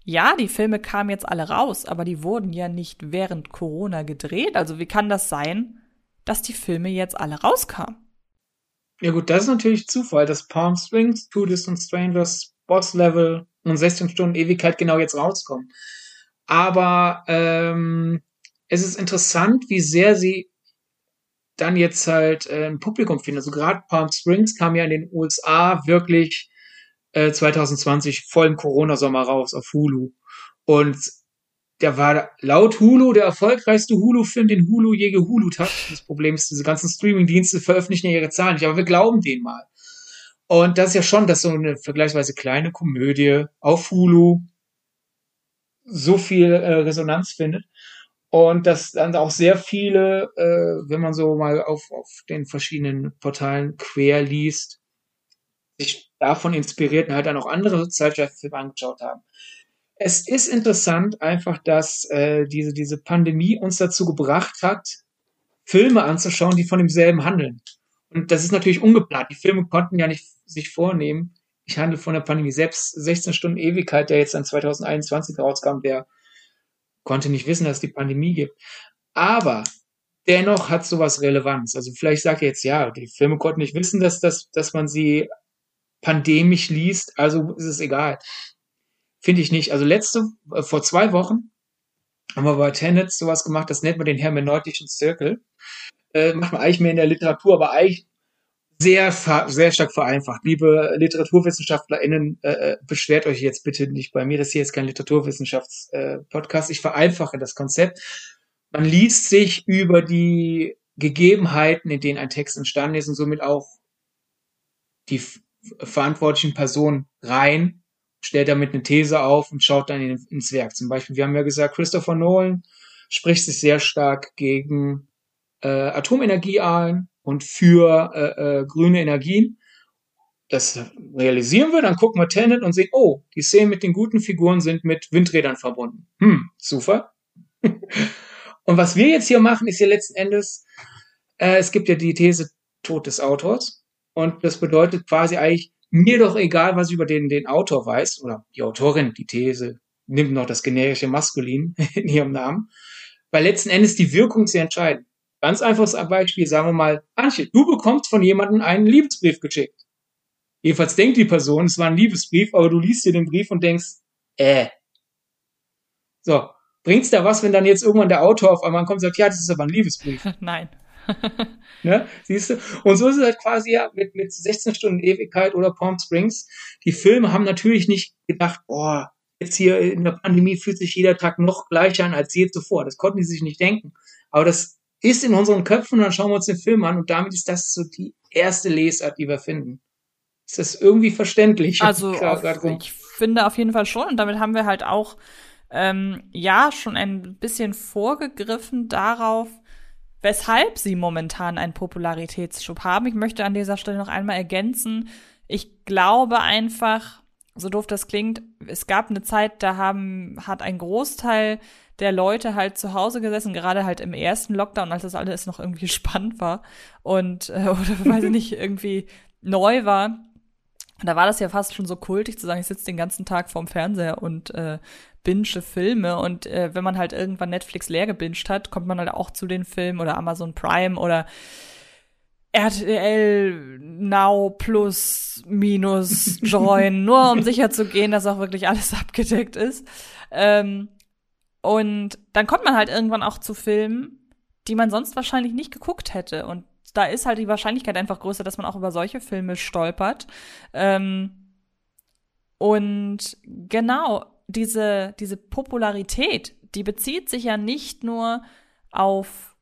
Speaker 2: ja, die Filme kamen jetzt alle raus, aber die wurden ja nicht während Corona gedreht. Also wie kann das sein, dass die Filme jetzt alle rauskamen?
Speaker 3: Ja gut, das ist natürlich Zufall, dass Palm Springs, Two Distant Strangers, Boss Level und 16 Stunden Ewigkeit genau jetzt rauskommen. Aber ähm, es ist interessant, wie sehr sie dann jetzt halt äh, ein Publikum finden. Also gerade Palm Springs kam ja in den USA wirklich äh, 2020 voll im Corona-Sommer raus auf Hulu. Und der war laut Hulu der erfolgreichste Hulu-Film, den Hulu je gehulut hat. Das Problem ist, diese ganzen Streaming-Dienste veröffentlichen ja ihre Zahlen nicht, aber wir glauben denen mal. Und das ist ja schon, dass so eine vergleichsweise kleine Komödie auf Hulu so viel äh, Resonanz findet. Und dass dann auch sehr viele, äh, wenn man so mal auf, auf den verschiedenen Portalen quer liest, sich davon inspiriert und halt dann auch andere Zeitschriften angeschaut haben es ist interessant einfach, dass äh, diese, diese Pandemie uns dazu gebracht hat, Filme anzuschauen, die von demselben handeln. Und das ist natürlich ungeplant. Die Filme konnten ja nicht sich vornehmen. Ich handle von der Pandemie. Selbst 16 Stunden Ewigkeit, der jetzt dann 2021 rauskam, der konnte nicht wissen, dass es die Pandemie gibt. Aber dennoch hat sowas Relevanz. Also vielleicht sagt ihr jetzt, ja, die Filme konnten nicht wissen, dass, dass, dass man sie pandemisch liest, also ist es egal. Finde ich nicht. Also letzte, äh, vor zwei Wochen haben wir bei Tenet sowas gemacht, das nennt man den hermeneutischen Zirkel. Äh, macht man eigentlich mehr in der Literatur, aber eigentlich sehr, sehr stark vereinfacht. Liebe LiteraturwissenschaftlerInnen, äh, äh, beschwert euch jetzt bitte nicht bei mir, das hier ist kein Literaturwissenschafts-Podcast. Äh, ich vereinfache das Konzept. Man liest sich über die Gegebenheiten, in denen ein Text entstanden ist und somit auch die verantwortlichen Personen rein, stellt damit eine These auf und schaut dann in, ins Werk. Zum Beispiel, wir haben ja gesagt, Christopher Nolan spricht sich sehr stark gegen äh, Atomenergie ein und für äh, äh, grüne Energien. Das realisieren wir, dann gucken wir Tenet und sehen, oh, die Szenen mit den guten Figuren sind mit Windrädern verbunden. Hm, super. und was wir jetzt hier machen, ist ja letzten Endes, äh, es gibt ja die These Tod des Autors. Und das bedeutet quasi eigentlich, mir doch egal, was ich über den, den Autor weiß, oder die Autorin, die These, nimmt noch das generische Maskulin in ihrem Namen, weil letzten Endes die Wirkung sehr entscheidend. Ganz einfaches Beispiel, sagen wir mal, Antje, du bekommst von jemandem einen Liebesbrief geschickt. Jedenfalls denkt die Person, es war ein Liebesbrief, aber du liest dir den Brief und denkst, äh. So, bringt's da was, wenn dann jetzt irgendwann der Autor auf einmal kommt und sagt, ja, das ist aber ein Liebesbrief?
Speaker 2: Nein.
Speaker 3: ne? Siehst du? Und so ist es halt quasi ja mit, mit 16 Stunden Ewigkeit oder Palm Springs. Die Filme haben natürlich nicht gedacht, boah, jetzt hier in der Pandemie fühlt sich jeder Tag noch gleicher an als je zuvor. Das konnten die sich nicht denken. Aber das ist in unseren Köpfen und dann schauen wir uns den Film an und damit ist das so die erste Lesart, die wir finden. Ist das irgendwie verständlich?
Speaker 2: Also auf, ich finde auf jeden Fall schon und damit haben wir halt auch ähm, ja schon ein bisschen vorgegriffen darauf, weshalb sie momentan einen Popularitätsschub haben. Ich möchte an dieser Stelle noch einmal ergänzen, ich glaube einfach, so doof das klingt, es gab eine Zeit, da haben, hat ein Großteil der Leute halt zu Hause gesessen, gerade halt im ersten Lockdown, als das alles noch irgendwie spannend war und, äh, oder weiß ich nicht, irgendwie neu war. Da war das ja fast schon so kultig zu sagen, ich sitze den ganzen Tag vorm Fernseher und äh, binge Filme und äh, wenn man halt irgendwann Netflix leer gebinged hat, kommt man halt auch zu den Filmen oder Amazon Prime oder RTL Now plus minus Join, nur um sicher zu gehen, dass auch wirklich alles abgedeckt ist. Ähm, und dann kommt man halt irgendwann auch zu Filmen, die man sonst wahrscheinlich nicht geguckt hätte. Und da ist halt die Wahrscheinlichkeit einfach größer, dass man auch über solche Filme stolpert. Ähm, und genau, diese, diese Popularität, die bezieht sich ja nicht nur auf,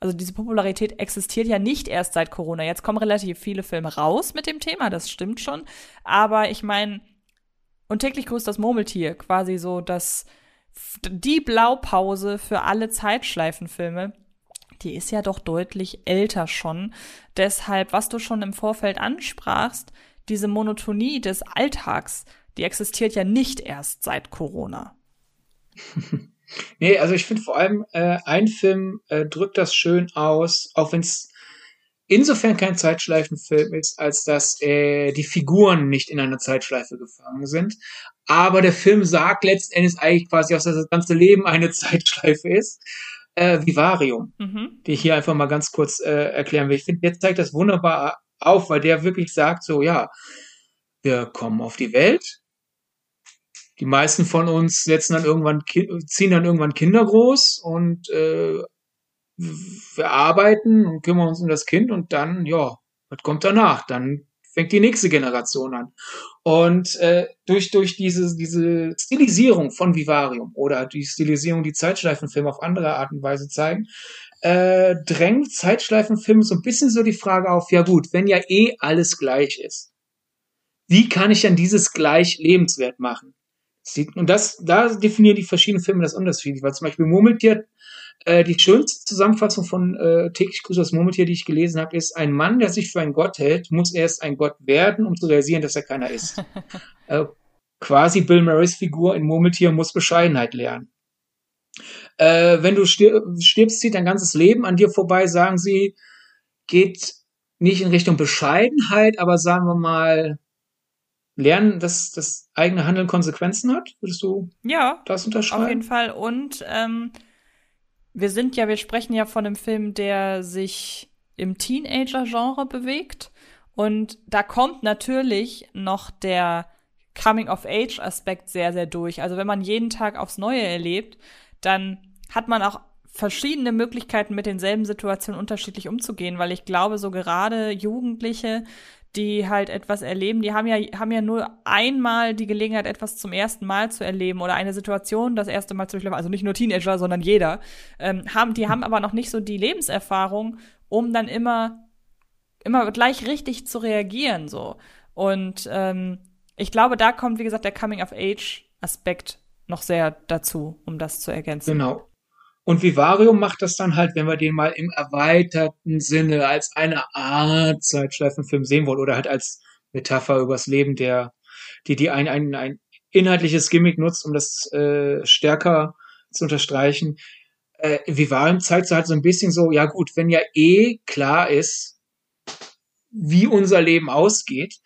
Speaker 2: also diese Popularität existiert ja nicht erst seit Corona. Jetzt kommen relativ viele Filme raus mit dem Thema, das stimmt schon. Aber ich meine, und täglich grüßt das Murmeltier, quasi so das, die Blaupause für alle Zeitschleifenfilme, die ist ja doch deutlich älter schon. Deshalb, was du schon im Vorfeld ansprachst, diese Monotonie des Alltags, die existiert ja nicht erst seit Corona.
Speaker 3: nee, also ich finde vor allem, äh, ein Film äh, drückt das schön aus, auch wenn es insofern kein Zeitschleifenfilm ist, als dass äh, die Figuren nicht in einer Zeitschleife gefangen sind. Aber der Film sagt letztendlich eigentlich quasi, dass das ganze Leben eine Zeitschleife ist. Äh, Vivarium, mhm. die ich hier einfach mal ganz kurz äh, erklären will. Ich finde, der zeigt das wunderbar auf, weil der wirklich sagt so, ja, wir kommen auf die Welt. Die meisten von uns setzen dann irgendwann, ziehen dann irgendwann Kinder groß und äh, wir arbeiten und kümmern uns um das Kind und dann, ja, was kommt danach? Dann fängt die nächste Generation an. Und äh, durch, durch diese, diese Stilisierung von Vivarium oder die Stilisierung, die Zeitschleifenfilme auf andere Art und Weise zeigen, äh, drängt Zeitschleifenfilme so ein bisschen so die Frage auf, ja gut, wenn ja eh alles gleich ist, wie kann ich dann dieses gleich lebenswert machen? Und das, da definieren die verschiedenen Filme das unterschiedlich, weil zum Beispiel Murmeltier äh, die schönste Zusammenfassung von äh, täglich grüßt das Murmeltier, die ich gelesen habe, ist, ein Mann, der sich für einen Gott hält, muss erst ein Gott werden, um zu realisieren, dass er keiner ist. äh, quasi Bill Murrays Figur in Murmeltier muss Bescheidenheit lernen. Äh, wenn du stirbst, zieht dein ganzes Leben an dir vorbei, sagen sie, geht nicht in Richtung Bescheidenheit, aber sagen wir mal, lernen, dass das eigene Handeln Konsequenzen hat? Würdest du
Speaker 2: ja,
Speaker 3: das unterschreiben?
Speaker 2: Auf jeden Fall. Und ähm, wir sind ja, wir sprechen ja von einem Film, der sich im Teenager-Genre bewegt. Und da kommt natürlich noch der Coming-of-Age-Aspekt sehr, sehr durch. Also wenn man jeden Tag aufs Neue erlebt, dann hat man auch verschiedene Möglichkeiten, mit denselben Situationen unterschiedlich umzugehen, weil ich glaube, so gerade Jugendliche, die halt etwas erleben, die haben ja, haben ja nur einmal die Gelegenheit, etwas zum ersten Mal zu erleben oder eine Situation das erste Mal zu durchlaufen. Also nicht nur Teenager, sondern jeder. Ähm, haben, die haben aber noch nicht so die Lebenserfahrung, um dann immer, immer gleich richtig zu reagieren, so. Und ähm, ich glaube, da kommt, wie gesagt, der Coming-of-Age-Aspekt noch sehr dazu, um das zu ergänzen.
Speaker 3: Genau. Und Vivarium macht das dann halt, wenn wir den mal im erweiterten Sinne als eine Art Zeitschleifenfilm sehen wollen oder halt als Metapher übers Leben der, die, die ein, ein, ein inhaltliches Gimmick nutzt, um das äh, stärker zu unterstreichen. Äh, Vivarium zeigt so halt so ein bisschen so, ja gut, wenn ja eh klar ist, wie unser Leben ausgeht,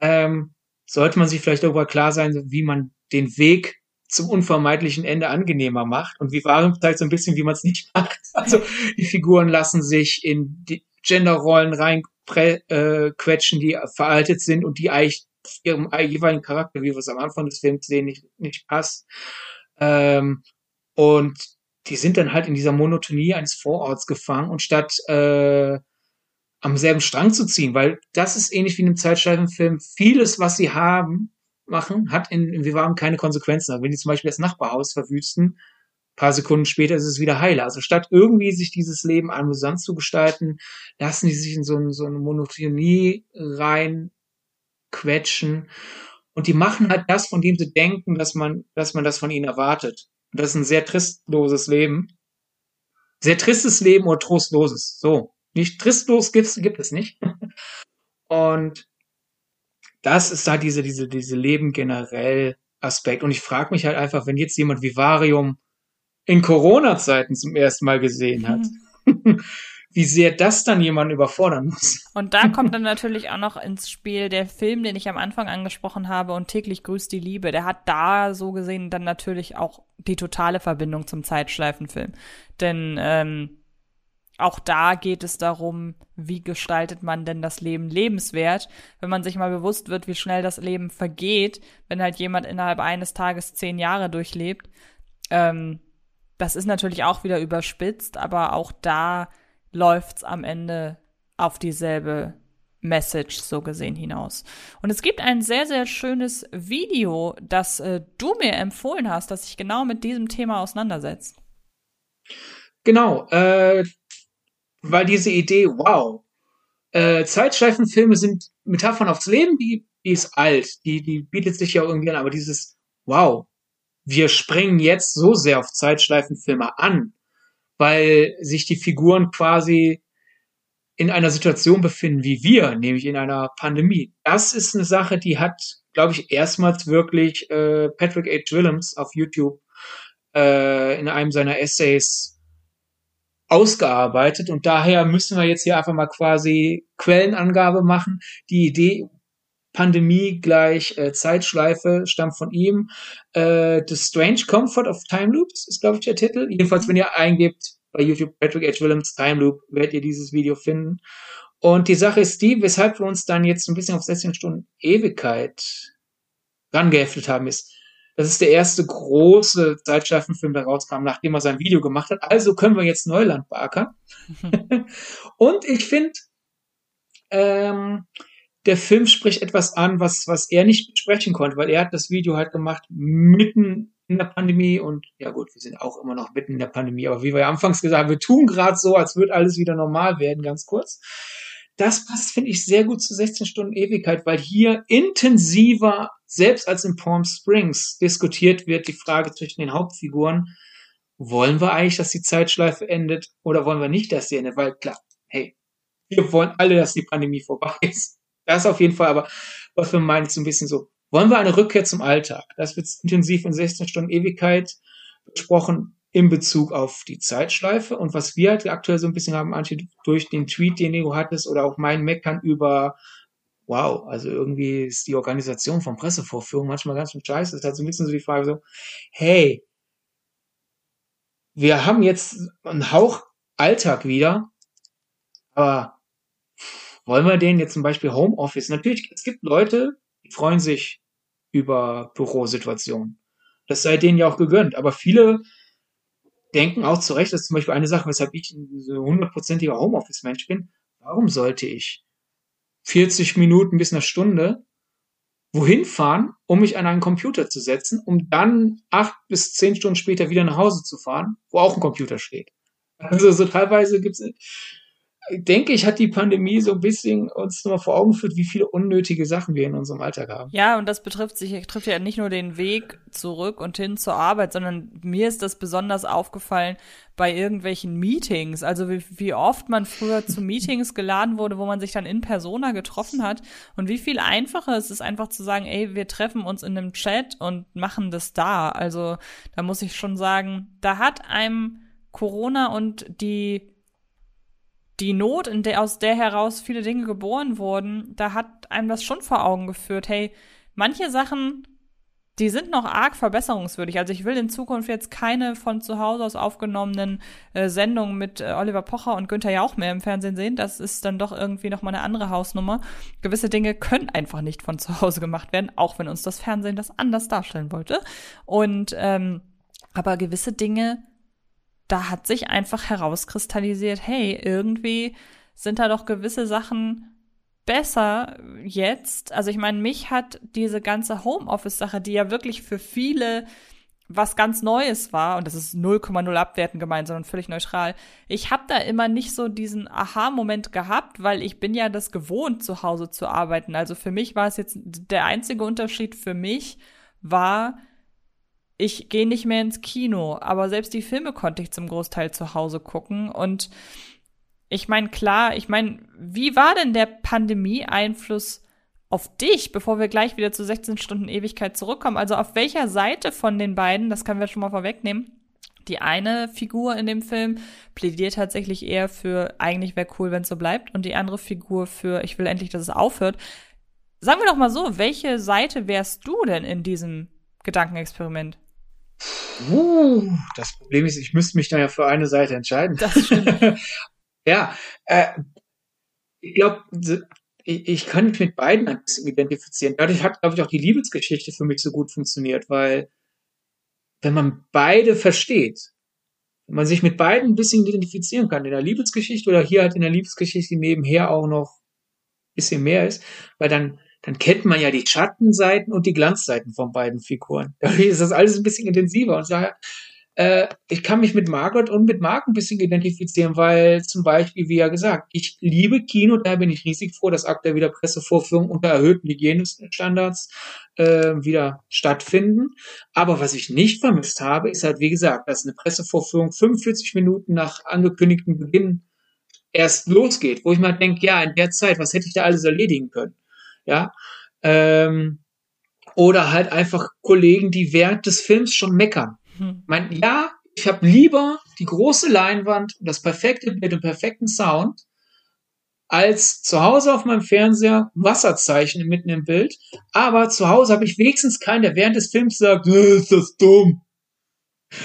Speaker 3: ähm, sollte man sich vielleicht darüber klar sein, wie man den Weg zum unvermeidlichen Ende angenehmer macht. Und Vivarium zeigt so ein bisschen, wie man es nicht macht. Also die Figuren lassen sich in die Genderrollen reinquetschen, äh, die veraltet sind und die eigentlich ihrem jeweiligen Charakter, wie wir es am Anfang des Films sehen, nicht, nicht passt. Ähm, und die sind dann halt in dieser Monotonie eines Vororts gefangen und statt äh, am selben Strang zu ziehen, weil das ist ähnlich wie in einem Zeitschleifenfilm. Vieles, was sie haben, machen, hat in, Vivarium keine Konsequenzen. Also wenn die zum Beispiel das Nachbarhaus verwüsten, paar Sekunden später ist es wieder heile. Also statt irgendwie sich dieses Leben amüsant zu gestalten, lassen die sich in so, ein, so eine Monotonie rein quetschen. Und die machen halt das, von dem sie denken, dass man, dass man das von ihnen erwartet. Und das ist ein sehr tristloses Leben. Sehr tristes Leben oder trostloses. So. Nicht tristlos gibt's, gibt es nicht. Und das ist da diese, diese, diese Leben generell Aspekt. Und ich frage mich halt einfach, wenn jetzt jemand Vivarium in Corona-Zeiten zum ersten Mal gesehen hat, mhm. wie sehr das dann jemanden überfordern muss.
Speaker 2: Und da kommt dann natürlich auch noch ins Spiel der Film, den ich am Anfang angesprochen habe, und täglich grüßt die Liebe. Der hat da so gesehen dann natürlich auch die totale Verbindung zum Zeitschleifenfilm. Denn ähm, auch da geht es darum, wie gestaltet man denn das Leben lebenswert, wenn man sich mal bewusst wird, wie schnell das Leben vergeht, wenn halt jemand innerhalb eines Tages zehn Jahre durchlebt. Ähm, das ist natürlich auch wieder überspitzt, aber auch da läuft's am Ende auf dieselbe Message so gesehen hinaus. Und es gibt ein sehr, sehr schönes Video, das äh, du mir empfohlen hast, das sich genau mit diesem Thema auseinandersetzt.
Speaker 3: Genau, äh, weil diese Idee, wow, äh, Zeitschleifenfilme sind Metaphern aufs Leben, die, die ist alt, die, die bietet sich ja irgendwie an, aber dieses, wow, wir springen jetzt so sehr auf Zeitschleifenfilme an, weil sich die Figuren quasi in einer Situation befinden wie wir, nämlich in einer Pandemie. Das ist eine Sache, die hat, glaube ich, erstmals wirklich äh, Patrick H. Willems auf YouTube äh, in einem seiner Essays ausgearbeitet und daher müssen wir jetzt hier einfach mal quasi Quellenangabe machen. Die Idee Pandemie gleich äh, Zeitschleife stammt von ihm. Äh, The Strange Comfort of Time Loops ist, glaube ich, der Titel. Jedenfalls, wenn ihr eingebt bei YouTube Patrick H. Willems Time Loop, werdet ihr dieses Video finden. Und die Sache ist die, weshalb wir uns dann jetzt ein bisschen auf 16 Stunden Ewigkeit rangeheftet haben, ist, das ist der erste große Zeitschleifenfilm, der rauskam, nachdem er sein Video gemacht hat. Also können wir jetzt Neuland beackern. und ich finde, ähm, der Film spricht etwas an, was, was er nicht besprechen konnte, weil er hat das Video halt gemacht mitten in der Pandemie und ja gut, wir sind auch immer noch mitten in der Pandemie, aber wie wir ja anfangs gesagt haben, wir tun gerade so, als würde alles wieder normal werden, ganz kurz. Das passt, finde ich, sehr gut zu 16 Stunden Ewigkeit, weil hier intensiver selbst als in Palm Springs diskutiert wird die Frage zwischen den Hauptfiguren, wollen wir eigentlich, dass die Zeitschleife endet oder wollen wir nicht, dass sie endet? Weil klar, hey, wir wollen alle, dass die Pandemie vorbei ist. Das auf jeden Fall, aber was wir meinen, ist ein bisschen so, wollen wir eine Rückkehr zum Alltag? Das wird intensiv in 16 Stunden Ewigkeit besprochen in Bezug auf die Zeitschleife. Und was wir halt aktuell so ein bisschen haben, Antje, durch den Tweet, den du hattest, oder auch mein Meckern über wow, also irgendwie ist die Organisation von Pressevorführungen manchmal ganz schön scheiße. Es ist halt so ein bisschen so die Frage so, hey, wir haben jetzt einen Hauch Alltag wieder, aber wollen wir den jetzt zum Beispiel Homeoffice? Natürlich, es gibt Leute, die freuen sich über Bürosituationen. Das sei denen ja auch gegönnt, aber viele denken auch zu Recht, das ist zum Beispiel eine Sache, weshalb ich ein hundertprozentiger Homeoffice-Mensch bin. Warum sollte ich 40 Minuten bis eine Stunde wohin fahren, um mich an einen Computer zu setzen, um dann acht bis zehn Stunden später wieder nach Hause zu fahren, wo auch ein Computer steht. Also so teilweise gibt's, denke ich, hat die Pandemie so ein bisschen uns nochmal vor Augen geführt, wie viele unnötige Sachen wir in unserem Alltag haben.
Speaker 2: Ja, und das betrifft sich, trifft ja nicht nur den Weg zurück und hin zur Arbeit, sondern mir ist das besonders aufgefallen bei irgendwelchen Meetings. Also wie, wie oft man früher zu Meetings geladen wurde, wo man sich dann in Persona getroffen hat und wie viel einfacher es ist einfach zu sagen, ey, wir treffen uns in einem Chat und machen das da. Also da muss ich schon sagen, da hat einem Corona und die die Not, in der, aus der heraus viele Dinge geboren wurden, da hat einem das schon vor Augen geführt, hey, manche Sachen, die sind noch arg verbesserungswürdig. Also ich will in Zukunft jetzt keine von zu Hause aus aufgenommenen äh, Sendungen mit äh, Oliver Pocher und Günther Jauch mehr im Fernsehen sehen. Das ist dann doch irgendwie noch mal eine andere Hausnummer. Gewisse Dinge können einfach nicht von zu Hause gemacht werden, auch wenn uns das Fernsehen das anders darstellen wollte. Und ähm, aber gewisse Dinge da hat sich einfach herauskristallisiert, hey, irgendwie sind da doch gewisse Sachen besser jetzt. Also ich meine, mich hat diese ganze Homeoffice-Sache, die ja wirklich für viele was ganz Neues war, und das ist 0,0 abwerten gemeint, sondern völlig neutral. Ich habe da immer nicht so diesen Aha-Moment gehabt, weil ich bin ja das gewohnt, zu Hause zu arbeiten. Also für mich war es jetzt der einzige Unterschied für mich war, ich gehe nicht mehr ins Kino, aber selbst die Filme konnte ich zum Großteil zu Hause gucken. Und ich meine, klar, ich meine, wie war denn der Pandemie-Einfluss auf dich, bevor wir gleich wieder zu 16 Stunden Ewigkeit zurückkommen? Also auf welcher Seite von den beiden, das können wir schon mal vorwegnehmen, die eine Figur in dem Film plädiert tatsächlich eher für, eigentlich wäre cool, wenn es so bleibt, und die andere Figur für, ich will endlich, dass es aufhört. Sagen wir doch mal so, welche Seite wärst du denn in diesem Gedankenexperiment?
Speaker 3: Uh, das Problem ist, ich müsste mich da ja für eine Seite entscheiden.
Speaker 2: Das stimmt.
Speaker 3: ja, äh, ich glaube, ich, ich, kann mich mit beiden ein bisschen identifizieren. Dadurch hat, glaube ich, auch die Liebesgeschichte für mich so gut funktioniert, weil wenn man beide versteht, wenn man sich mit beiden ein bisschen identifizieren kann, in der Liebesgeschichte oder hier halt in der Liebesgeschichte nebenher auch noch ein bisschen mehr ist, weil dann dann kennt man ja die Schattenseiten und die Glanzseiten von beiden Figuren. Dadurch ist das alles ein bisschen intensiver und daher, äh, ich kann mich mit Margot und mit Mark ein bisschen identifizieren, weil zum Beispiel, wie ja gesagt, ich liebe Kino, daher bin ich riesig froh, dass aktuell wieder Pressevorführungen unter erhöhten Hygienestandards äh, wieder stattfinden. Aber was ich nicht vermisst habe, ist halt, wie gesagt, dass eine Pressevorführung 45 Minuten nach angekündigtem Beginn erst losgeht, wo ich mal denke, ja, in der Zeit, was hätte ich da alles erledigen können? Ja. Ähm, oder halt einfach Kollegen, die während des Films schon meckern. Hm. Mein, ja, ich habe lieber die große Leinwand und das perfekte Bild und perfekten Sound, als zu Hause auf meinem Fernseher Wasserzeichen mitten im Bild. Aber zu Hause habe ich wenigstens keinen, der während des Films sagt, äh, ist das dumm.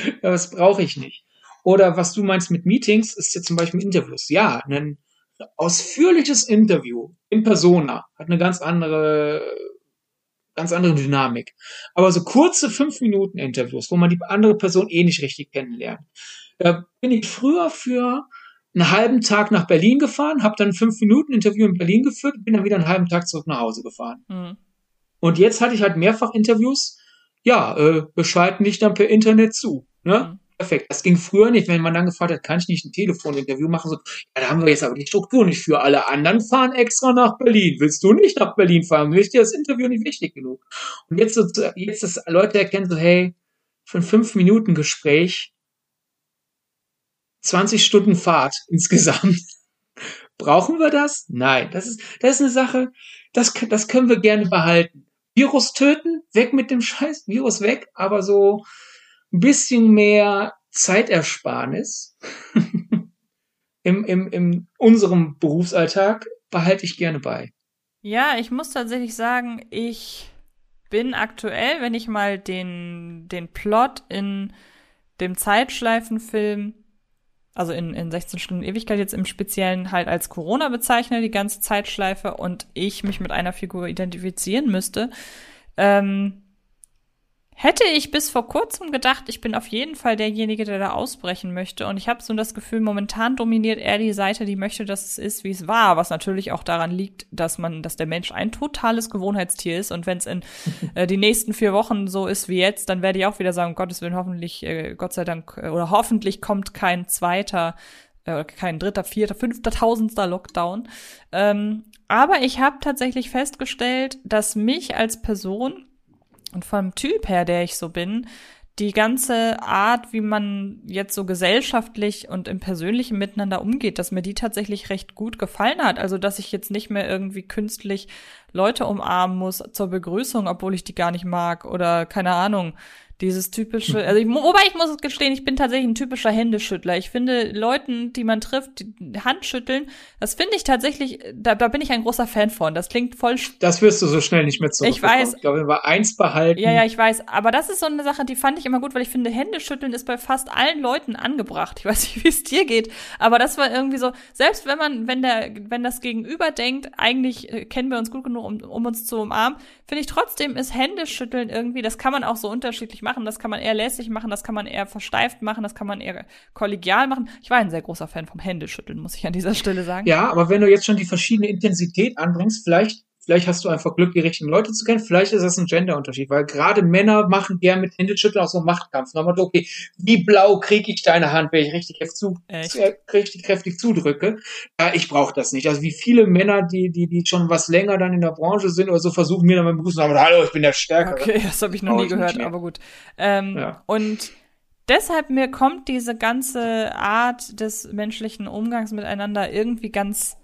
Speaker 3: Ja, das brauche ich nicht. Oder was du meinst mit Meetings, ist ja zum Beispiel Interviews. Ja, ein ausführliches Interview in Persona hat eine ganz andere, ganz andere Dynamik. Aber so kurze fünf Minuten Interviews, wo man die andere Person eh nicht richtig kennenlernt. Da bin ich früher für einen halben Tag nach Berlin gefahren, habe dann fünf Minuten Interview in Berlin geführt, bin dann wieder einen halben Tag zurück nach Hause gefahren. Mhm. Und jetzt hatte ich halt mehrfach Interviews. Ja, äh, bescheiden nicht dann per Internet zu. Ne? Mhm perfekt. Das ging früher nicht, wenn man dann gefragt hat, kann ich nicht ein Telefoninterview machen? So, ja, da haben wir jetzt aber die Struktur nicht für. Alle anderen fahren extra nach Berlin. Willst du nicht nach Berlin fahren? Ist dir das Interview nicht wichtig genug? Und jetzt, so, jetzt dass Leute erkennen so, hey, für ein fünf Minuten Gespräch 20 Stunden Fahrt insgesamt. Brauchen wir das? Nein. Das ist, das ist eine Sache, das, das können wir gerne behalten. Virus töten, weg mit dem Scheiß, Virus weg, aber so, ein bisschen mehr Zeitersparnis im, im, in unserem Berufsalltag behalte ich gerne bei.
Speaker 2: Ja, ich muss tatsächlich sagen, ich bin aktuell, wenn ich mal den, den Plot in dem Zeitschleifenfilm, also in, in 16 Stunden Ewigkeit jetzt im Speziellen halt als Corona bezeichne, die ganze Zeitschleife, und ich mich mit einer Figur identifizieren müsste, ähm, Hätte ich bis vor kurzem gedacht, ich bin auf jeden Fall derjenige, der da ausbrechen möchte. Und ich habe so das Gefühl, momentan dominiert er die Seite, die möchte, dass es ist, wie es war. Was natürlich auch daran liegt, dass man, dass der Mensch ein totales Gewohnheitstier ist. Und wenn es in äh, die nächsten vier Wochen so ist wie jetzt, dann werde ich auch wieder sagen, um Gottes Willen, hoffentlich, äh, Gott sei Dank, äh, oder hoffentlich kommt kein zweiter, äh, kein dritter, vierter, fünfter, tausendster Lockdown. Ähm, aber ich habe tatsächlich festgestellt, dass mich als Person und vom Typ her, der ich so bin, die ganze Art, wie man jetzt so gesellschaftlich und im persönlichen Miteinander umgeht, dass mir die tatsächlich recht gut gefallen hat. Also, dass ich jetzt nicht mehr irgendwie künstlich Leute umarmen muss zur Begrüßung, obwohl ich die gar nicht mag oder keine Ahnung. Dieses typische, also ich, wobei ich muss gestehen, ich bin tatsächlich ein typischer Händeschüttler. Ich finde Leuten, die man trifft, die Hand schütteln, das finde ich tatsächlich, da, da bin ich ein großer Fan von. Das klingt voll.
Speaker 3: Das wirst du so schnell nicht mehr zurück.
Speaker 2: Ich weiß.
Speaker 3: Ich glaube, wir war eins behalten.
Speaker 2: Ja, ja, ich weiß. Aber das ist so eine Sache, die fand ich immer gut, weil ich finde, Händeschütteln ist bei fast allen Leuten angebracht. Ich weiß nicht, wie es dir geht, aber das war irgendwie so, selbst wenn man, wenn der, wenn das Gegenüber denkt, eigentlich äh, kennen wir uns gut genug, um, um uns zu umarmen, finde ich trotzdem ist Händeschütteln irgendwie, das kann man auch so unterschiedlich machen. Das kann man eher lässig machen, das kann man eher versteift machen, das kann man eher kollegial machen. Ich war ein sehr großer Fan vom Händeschütteln, muss ich an dieser Stelle sagen.
Speaker 3: Ja, aber wenn du jetzt schon die verschiedene Intensität anbringst, vielleicht Vielleicht hast du einfach Glück, die richtigen Leute zu kennen. Vielleicht ist das ein Genderunterschied, weil gerade Männer machen gern mit Händeschütteln auch so einen Machtkampf. Dann haben wir, okay, wie blau kriege ich deine Hand, wenn ich richtig, zu, richtig kräftig zudrücke? Ja, ich brauche das nicht. Also wie viele Männer, die, die, die schon was länger dann in der Branche sind oder so, versuchen mir dann beim Begrüßen zu sagen, hallo, ich bin der Stärkere.
Speaker 2: Okay, das habe ich noch nie gehört, aber gut. Ähm, ja. Und deshalb mir kommt diese ganze Art des menschlichen Umgangs miteinander irgendwie ganz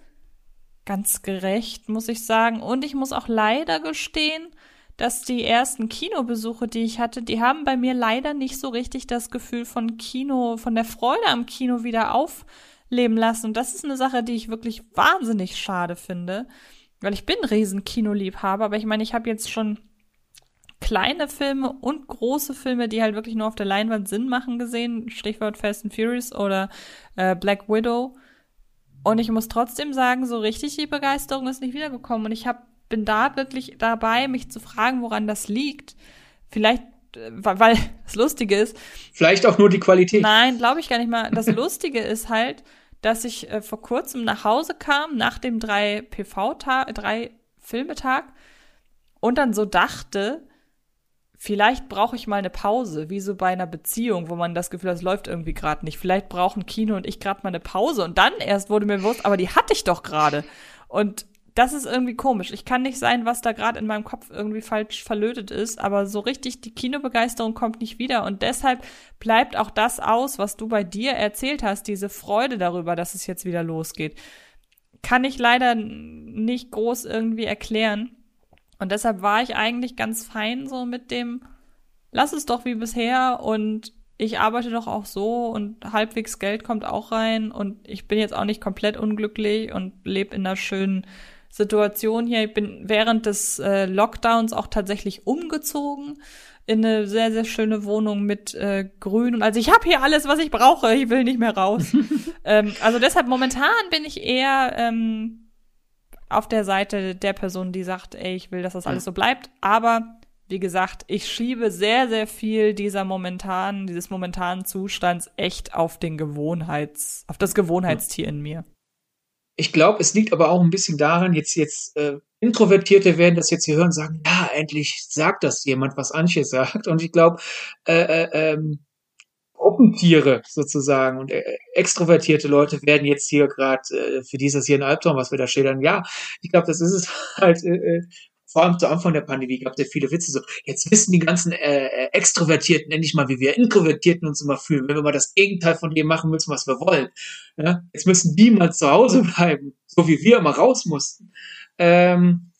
Speaker 2: ganz gerecht, muss ich sagen. Und ich muss auch leider gestehen, dass die ersten Kinobesuche, die ich hatte, die haben bei mir leider nicht so richtig das Gefühl von Kino, von der Freude am Kino wieder aufleben lassen. Und das ist eine Sache, die ich wirklich wahnsinnig schade finde, weil ich bin riesen Kinoliebhaber, aber ich meine, ich habe jetzt schon kleine Filme und große Filme, die halt wirklich nur auf der Leinwand Sinn machen gesehen, Stichwort Fast and Furious oder äh, Black Widow. Und ich muss trotzdem sagen, so richtig die Begeisterung ist nicht wiedergekommen. Und ich hab, bin da wirklich dabei, mich zu fragen, woran das liegt. Vielleicht, äh, weil das Lustige ist.
Speaker 3: Vielleicht auch nur die Qualität.
Speaker 2: Nein, glaube ich gar nicht mal. Das Lustige ist halt, dass ich äh, vor kurzem nach Hause kam, nach dem drei PV-Tag, drei Filmetag, und dann so dachte, vielleicht brauche ich mal eine Pause, wie so bei einer Beziehung, wo man das Gefühl hat, es läuft irgendwie gerade nicht. Vielleicht brauchen Kino und ich gerade mal eine Pause und dann erst wurde mir bewusst, aber die hatte ich doch gerade. Und das ist irgendwie komisch. Ich kann nicht sein, was da gerade in meinem Kopf irgendwie falsch verlötet ist, aber so richtig die Kinobegeisterung kommt nicht wieder und deshalb bleibt auch das aus, was du bei dir erzählt hast, diese Freude darüber, dass es jetzt wieder losgeht. Kann ich leider nicht groß irgendwie erklären. Und deshalb war ich eigentlich ganz fein so mit dem, lass es doch wie bisher und ich arbeite doch auch so und halbwegs Geld kommt auch rein und ich bin jetzt auch nicht komplett unglücklich und lebe in einer schönen Situation hier. Ich bin während des äh, Lockdowns auch tatsächlich umgezogen in eine sehr, sehr schöne Wohnung mit äh, Grün. Und also ich habe hier alles, was ich brauche. Ich will nicht mehr raus. ähm, also deshalb momentan bin ich eher ähm, auf der Seite der Person, die sagt, ey, ich will, dass das alles so bleibt. Aber wie gesagt, ich schiebe sehr, sehr viel dieser momentanen, dieses momentanen Zustands echt auf den Gewohnheits, auf das Gewohnheitstier in mir.
Speaker 3: Ich glaube, es liegt aber auch ein bisschen daran, jetzt, jetzt, äh, Introvertierte werden das jetzt hier hören und sagen, ja, endlich sagt das jemand, was Antje sagt. Und ich glaube, äh, äh, ähm, Gruppentiere sozusagen und äh, extrovertierte Leute werden jetzt hier gerade, äh, für dieses hier ein Albtraum, was wir da schildern. Ja, ich glaube, das ist es halt, äh, äh, vor allem zu Anfang der Pandemie gab es ja viele Witze so, jetzt wissen die ganzen äh, äh, Extrovertierten endlich mal, wie wir Introvertierten uns immer fühlen, wenn wir mal das Gegenteil von dem machen müssen, was wir wollen. Ja? Jetzt müssen die mal zu Hause bleiben, so wie wir immer raus mussten. Ähm,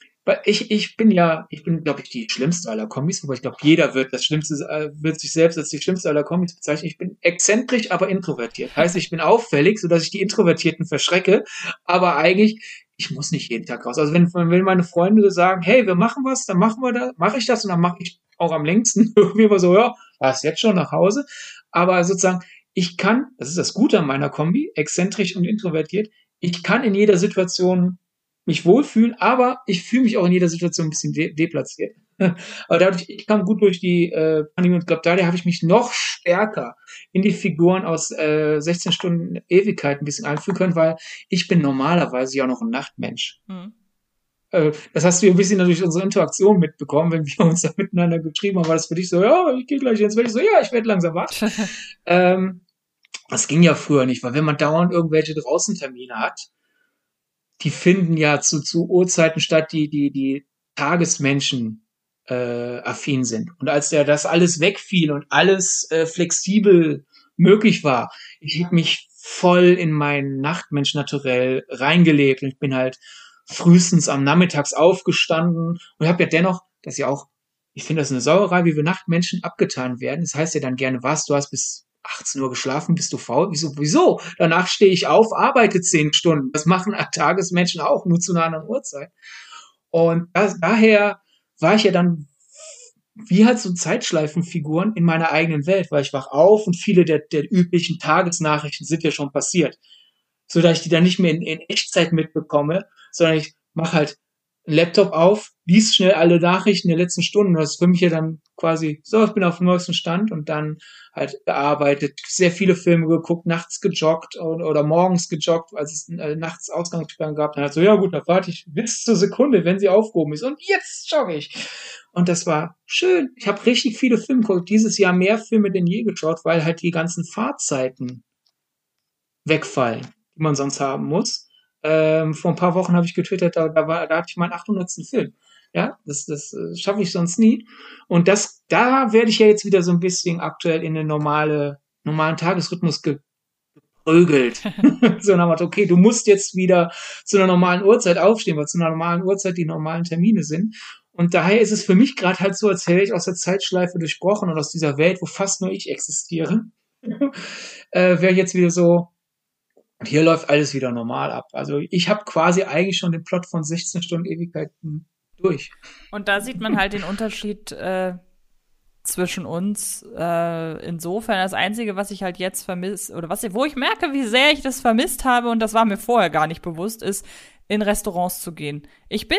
Speaker 3: ich, ich bin ja, ich bin, glaube ich, die schlimmste aller Kombis, aber ich glaube, jeder wird das Schlimmste, äh, wird sich selbst als die schlimmste aller Kombis bezeichnen. Ich bin exzentrisch, aber introvertiert. Heißt, ich bin auffällig, sodass ich die Introvertierten verschrecke, aber eigentlich, ich muss nicht jeden Tag raus. Also wenn, wenn meine Freunde sagen, hey, wir machen was, dann machen wir das, mache ich das und dann mache ich auch am längsten irgendwie immer so, ja, was jetzt schon nach Hause. Aber sozusagen, ich kann, das ist das Gute an meiner Kombi, exzentrisch und introvertiert, ich kann in jeder Situation mich wohlfühlen, aber ich fühle mich auch in jeder Situation ein bisschen de deplatziert. Aber dadurch, ich kam gut durch die äh, Pandemie und glaube, daher habe ich mich noch stärker in die Figuren aus äh, 16 Stunden Ewigkeit ein bisschen einführen können, weil ich bin normalerweise ja noch ein Nachtmensch. Mhm. Äh, das hast du ein bisschen durch unsere Interaktion mitbekommen, wenn wir uns da miteinander geschrieben haben, war das für dich so, ja, ich gehe gleich ins Bett. Ich so, ja, ich werde langsam wach. ähm, das ging ja früher nicht, weil wenn man dauernd irgendwelche draußen Termine hat, die finden ja zu, zu Uhrzeiten statt, die, die, die Tagesmenschen äh, affin sind. Und als der das alles wegfiel und alles äh, flexibel möglich war, ich habe mich voll in mein Nachtmensch naturell reingelebt und ich bin halt frühestens am Nachmittags aufgestanden und habe ja dennoch, das ja auch, ich finde das eine Sauerei, wie wir Nachtmenschen abgetan werden. Das heißt ja dann gerne was, du hast bis 18 Uhr geschlafen, bist du faul? Wieso? Wieso? Danach stehe ich auf, arbeite 10 Stunden. Das machen Tagesmenschen auch, nur zu einer anderen Uhrzeit. Und das, daher war ich ja dann wie halt so Zeitschleifenfiguren in meiner eigenen Welt, weil ich wach auf und viele der, der üblichen Tagesnachrichten sind ja schon passiert. So dass ich die dann nicht mehr in, in Echtzeit mitbekomme, sondern ich mache halt Laptop auf, liest schnell alle Nachrichten der letzten Stunden. Das ist für mich ja dann quasi, so, ich bin auf dem neuesten Stand und dann halt gearbeitet, sehr viele Filme geguckt, nachts gejoggt oder, oder morgens gejoggt, als es äh, nachts Ausgangssperren gab. Dann halt so, ja gut, dann warte ich bis zur Sekunde, wenn sie aufgehoben ist. Und jetzt jogge ich. Und das war schön. Ich habe richtig viele Filme geguckt. Dieses Jahr mehr Filme denn je geschaut, weil halt die ganzen Fahrzeiten wegfallen, die man sonst haben muss. Ähm, vor ein paar Wochen habe ich getwittert, da, da, war, da hatte ich meinen 800. Film. Ja, das, das äh, schaffe ich sonst nie. Und das, da werde ich ja jetzt wieder so ein bisschen aktuell in den normale, normalen Tagesrhythmus geprügelt. so nach Motto, okay, du musst jetzt wieder zu einer normalen Uhrzeit aufstehen, weil zu einer normalen Uhrzeit die normalen Termine sind. Und daher ist es für mich gerade halt so, als wäre ich aus der Zeitschleife durchbrochen und aus dieser Welt, wo fast nur ich existiere, äh, wäre jetzt wieder so, und hier läuft alles wieder normal ab. Also ich habe quasi eigentlich schon den Plot von 16 Stunden Ewigkeiten durch.
Speaker 2: Und da sieht man halt den Unterschied äh, zwischen uns. Äh, insofern das Einzige, was ich halt jetzt vermisse, oder was wo ich merke, wie sehr ich das vermisst habe, und das war mir vorher gar nicht bewusst, ist, in Restaurants zu gehen. Ich bin,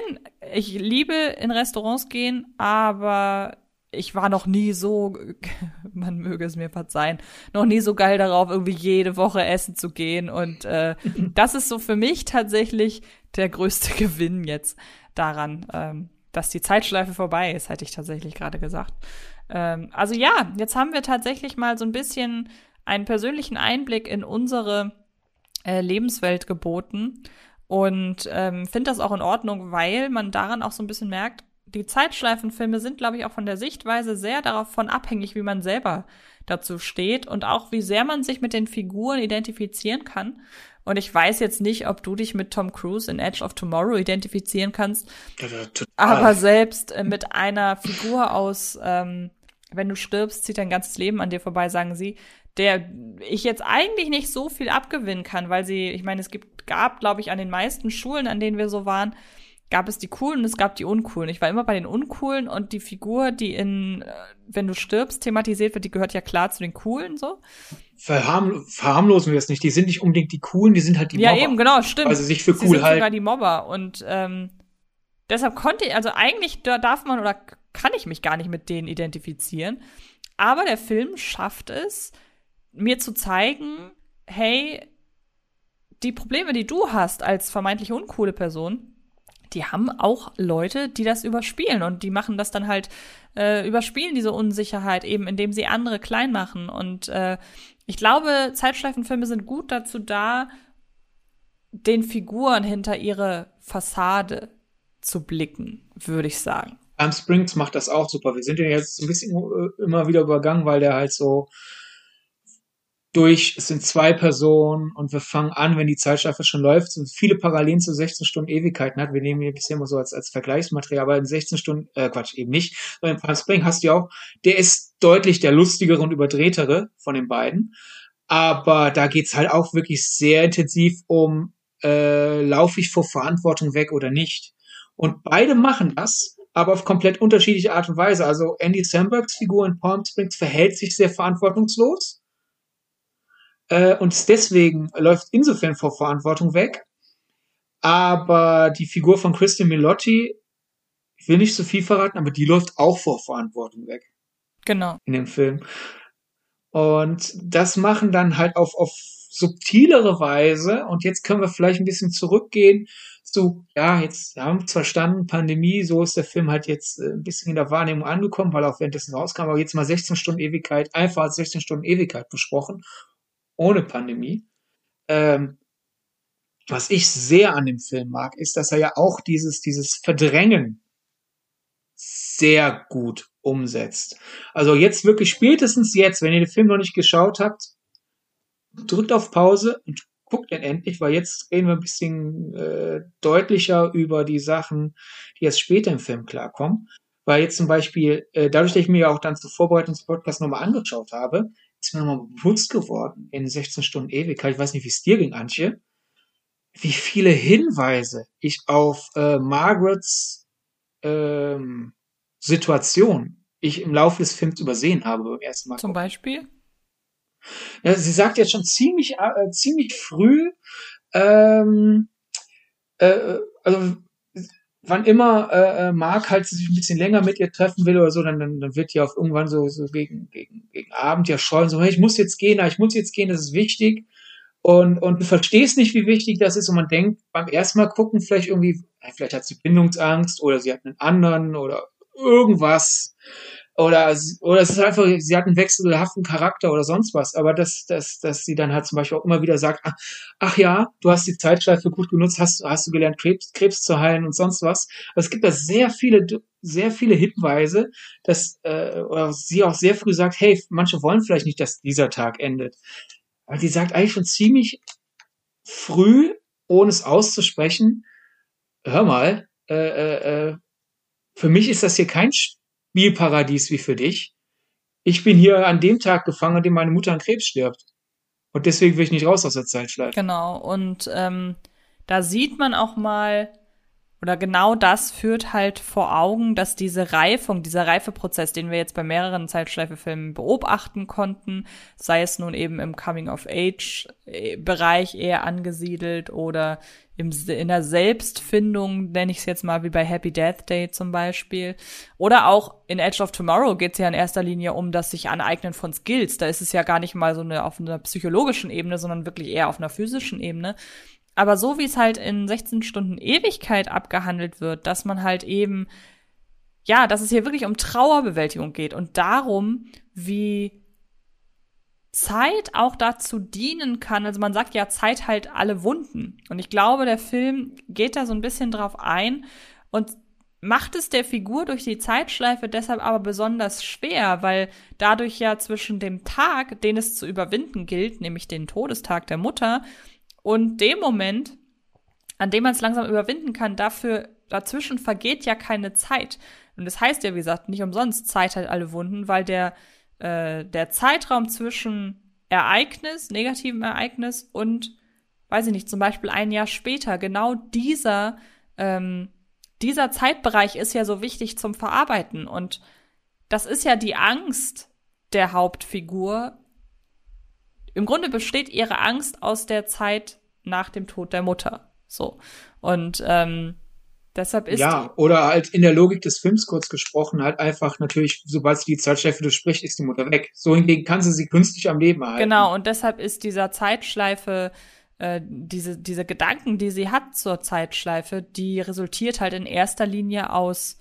Speaker 2: ich liebe in Restaurants gehen, aber ich war noch nie so, man möge es mir verzeihen, noch nie so geil darauf, irgendwie jede Woche essen zu gehen. Und äh, das ist so für mich tatsächlich der größte Gewinn jetzt daran, ähm, dass die Zeitschleife vorbei ist, hätte ich tatsächlich gerade gesagt. Ähm, also ja, jetzt haben wir tatsächlich mal so ein bisschen einen persönlichen Einblick in unsere äh, Lebenswelt geboten und ähm, finde das auch in Ordnung, weil man daran auch so ein bisschen merkt, die Zeitschleifenfilme sind, glaube ich, auch von der Sichtweise sehr davon abhängig, wie man selber dazu steht und auch wie sehr man sich mit den Figuren identifizieren kann. Und ich weiß jetzt nicht, ob du dich mit Tom Cruise in Edge of Tomorrow identifizieren kannst. Aber selbst äh, mit einer Figur aus, ähm, wenn du stirbst, zieht dein ganzes Leben an dir vorbei, sagen sie, der ich jetzt eigentlich nicht so viel abgewinnen kann, weil sie, ich meine, es gibt, gab, glaube ich, an den meisten Schulen, an denen wir so waren, gab es die coolen und es gab die uncoolen. Ich war immer bei den uncoolen und die Figur, die in, äh, wenn du stirbst, thematisiert wird, die gehört ja klar zu den coolen so.
Speaker 3: Verharm, verharmlosen wir es nicht. Die sind nicht unbedingt die coolen, die sind halt die
Speaker 2: ja, Mobber. Ja, eben, genau, stimmt.
Speaker 3: Also sich für cool Sie sind halten.
Speaker 2: sogar die Mobber. Und ähm, deshalb konnte ich, also eigentlich da darf man oder kann ich mich gar nicht mit denen identifizieren. Aber der Film schafft es, mir zu zeigen, hey, die Probleme, die du hast als vermeintlich uncoole Person, die haben auch Leute, die das überspielen und die machen das dann halt, äh, überspielen diese Unsicherheit eben, indem sie andere klein machen. Und äh, ich glaube, Zeitschleifenfilme sind gut dazu da, den Figuren hinter ihre Fassade zu blicken, würde ich sagen.
Speaker 3: Am Springs macht das auch super. Wir sind ja jetzt ein bisschen äh, immer wieder übergangen, weil der halt so durch, es sind zwei Personen und wir fangen an, wenn die Zeitschleife schon läuft, und viele Parallelen zu 16 Stunden Ewigkeiten hat. Wir nehmen hier bisher immer so als, als Vergleichsmaterial, aber in 16 Stunden, äh, Quatsch, eben nicht. Weil in Palm Spring hast du ja auch, der ist deutlich der lustigere und überdrehtere von den beiden. Aber da geht's halt auch wirklich sehr intensiv um, äh, laufe ich vor Verantwortung weg oder nicht. Und beide machen das, aber auf komplett unterschiedliche Art und Weise. Also Andy Sambergs Figur in Palm Springs verhält sich sehr verantwortungslos äh, und deswegen läuft insofern vor Verantwortung weg. Aber die Figur von Christian Milotti ich will nicht so viel verraten, aber die läuft auch vor Verantwortung weg.
Speaker 2: Genau.
Speaker 3: In dem Film. Und das machen dann halt auf, auf subtilere Weise. Und jetzt können wir vielleicht ein bisschen zurückgehen zu, ja, jetzt haben wir verstanden, Pandemie, so ist der Film halt jetzt äh, ein bisschen in der Wahrnehmung angekommen, weil auch währenddessen rauskam, aber jetzt mal 16 Stunden Ewigkeit, einfach als 16 Stunden Ewigkeit besprochen, ohne Pandemie. Ähm, was ich sehr an dem Film mag, ist, dass er ja auch dieses, dieses Verdrängen sehr gut umsetzt. Also jetzt wirklich spätestens jetzt, wenn ihr den Film noch nicht geschaut habt, drückt auf Pause und guckt ihn endlich, weil jetzt reden wir ein bisschen äh, deutlicher über die Sachen, die erst später im Film klarkommen. Weil jetzt zum Beispiel, äh, dadurch, dass ich mir ja auch dann zur Vorbereitung des Podcasts nochmal angeschaut habe, ist mir nochmal bewusst geworden in 16 Stunden Ewigkeit, ich weiß nicht, wie es dir ging, Antje, wie viele Hinweise ich auf äh, Margarets ähm, Situation ich im Laufe des Films übersehen habe beim ersten Mal.
Speaker 2: Zum Beispiel?
Speaker 3: Ja, sie sagt jetzt schon ziemlich, äh, ziemlich früh, ähm, äh, also wann immer äh, äh, Mark halt sich ein bisschen länger mit ihr treffen will oder so, dann, dann, dann wird ja auf irgendwann so, so gegen, gegen, gegen Abend ja scheuen, so, hey, ich muss jetzt gehen, ich muss jetzt gehen, das ist wichtig. Und, und du verstehst nicht, wie wichtig das ist und man denkt beim ersten Mal gucken vielleicht irgendwie, vielleicht hat sie Bindungsangst oder sie hat einen anderen oder irgendwas. Oder, oder es ist einfach, sie hat einen wechselhaften Charakter oder sonst was. Aber dass, dass, dass sie dann halt zum Beispiel auch immer wieder sagt, ach, ach ja, du hast die Zeitschleife gut genutzt, hast, hast du gelernt, Krebs, Krebs zu heilen und sonst was. Aber es gibt da sehr viele, sehr viele Hinweise, dass, äh, oder sie auch sehr früh sagt, hey, manche wollen vielleicht nicht, dass dieser Tag endet. Aber die sagt eigentlich schon ziemlich früh, ohne es auszusprechen, hör mal, äh, äh, äh für mich ist das hier kein Spielparadies wie für dich. Ich bin hier an dem Tag gefangen, an dem meine Mutter an Krebs stirbt. Und deswegen will ich nicht raus aus der Zeitschleife.
Speaker 2: Genau. Und ähm, da sieht man auch mal, oder genau das führt halt vor Augen, dass diese Reifung, dieser Reifeprozess, den wir jetzt bei mehreren Zeitschleife-Filmen beobachten konnten, sei es nun eben im Coming-of-Age-Bereich eher angesiedelt oder im, in der Selbstfindung, nenne ich es jetzt mal, wie bei Happy Death Day zum Beispiel. Oder auch in Edge of Tomorrow geht es ja in erster Linie um das sich aneignen von Skills. Da ist es ja gar nicht mal so eine auf einer psychologischen Ebene, sondern wirklich eher auf einer physischen Ebene. Aber so wie es halt in 16 Stunden Ewigkeit abgehandelt wird, dass man halt eben, ja, dass es hier wirklich um Trauerbewältigung geht und darum, wie Zeit auch dazu dienen kann. Also man sagt ja, Zeit halt alle Wunden. Und ich glaube, der Film geht da so ein bisschen drauf ein und macht es der Figur durch die Zeitschleife deshalb aber besonders schwer, weil dadurch ja zwischen dem Tag, den es zu überwinden gilt, nämlich den Todestag der Mutter, und dem Moment, an dem man es langsam überwinden kann, dafür, dazwischen vergeht ja keine Zeit. Und das heißt ja, wie gesagt, nicht umsonst Zeit hat alle Wunden, weil der, äh, der Zeitraum zwischen Ereignis, negativem Ereignis und, weiß ich nicht, zum Beispiel ein Jahr später, genau dieser, ähm, dieser Zeitbereich ist ja so wichtig zum Verarbeiten. Und das ist ja die Angst der Hauptfigur, im Grunde besteht ihre Angst aus der Zeit nach dem Tod der Mutter. So. Und ähm, deshalb ist.
Speaker 3: Ja, oder halt in der Logik des Films kurz gesprochen, halt einfach natürlich, sobald sie die Zeitschleife durchspricht, ist die Mutter weg. So hingegen kann sie sie künstlich am Leben erhalten.
Speaker 2: Genau, und deshalb ist dieser Zeitschleife äh, diese, diese Gedanken, die sie hat zur Zeitschleife, die resultiert halt in erster Linie aus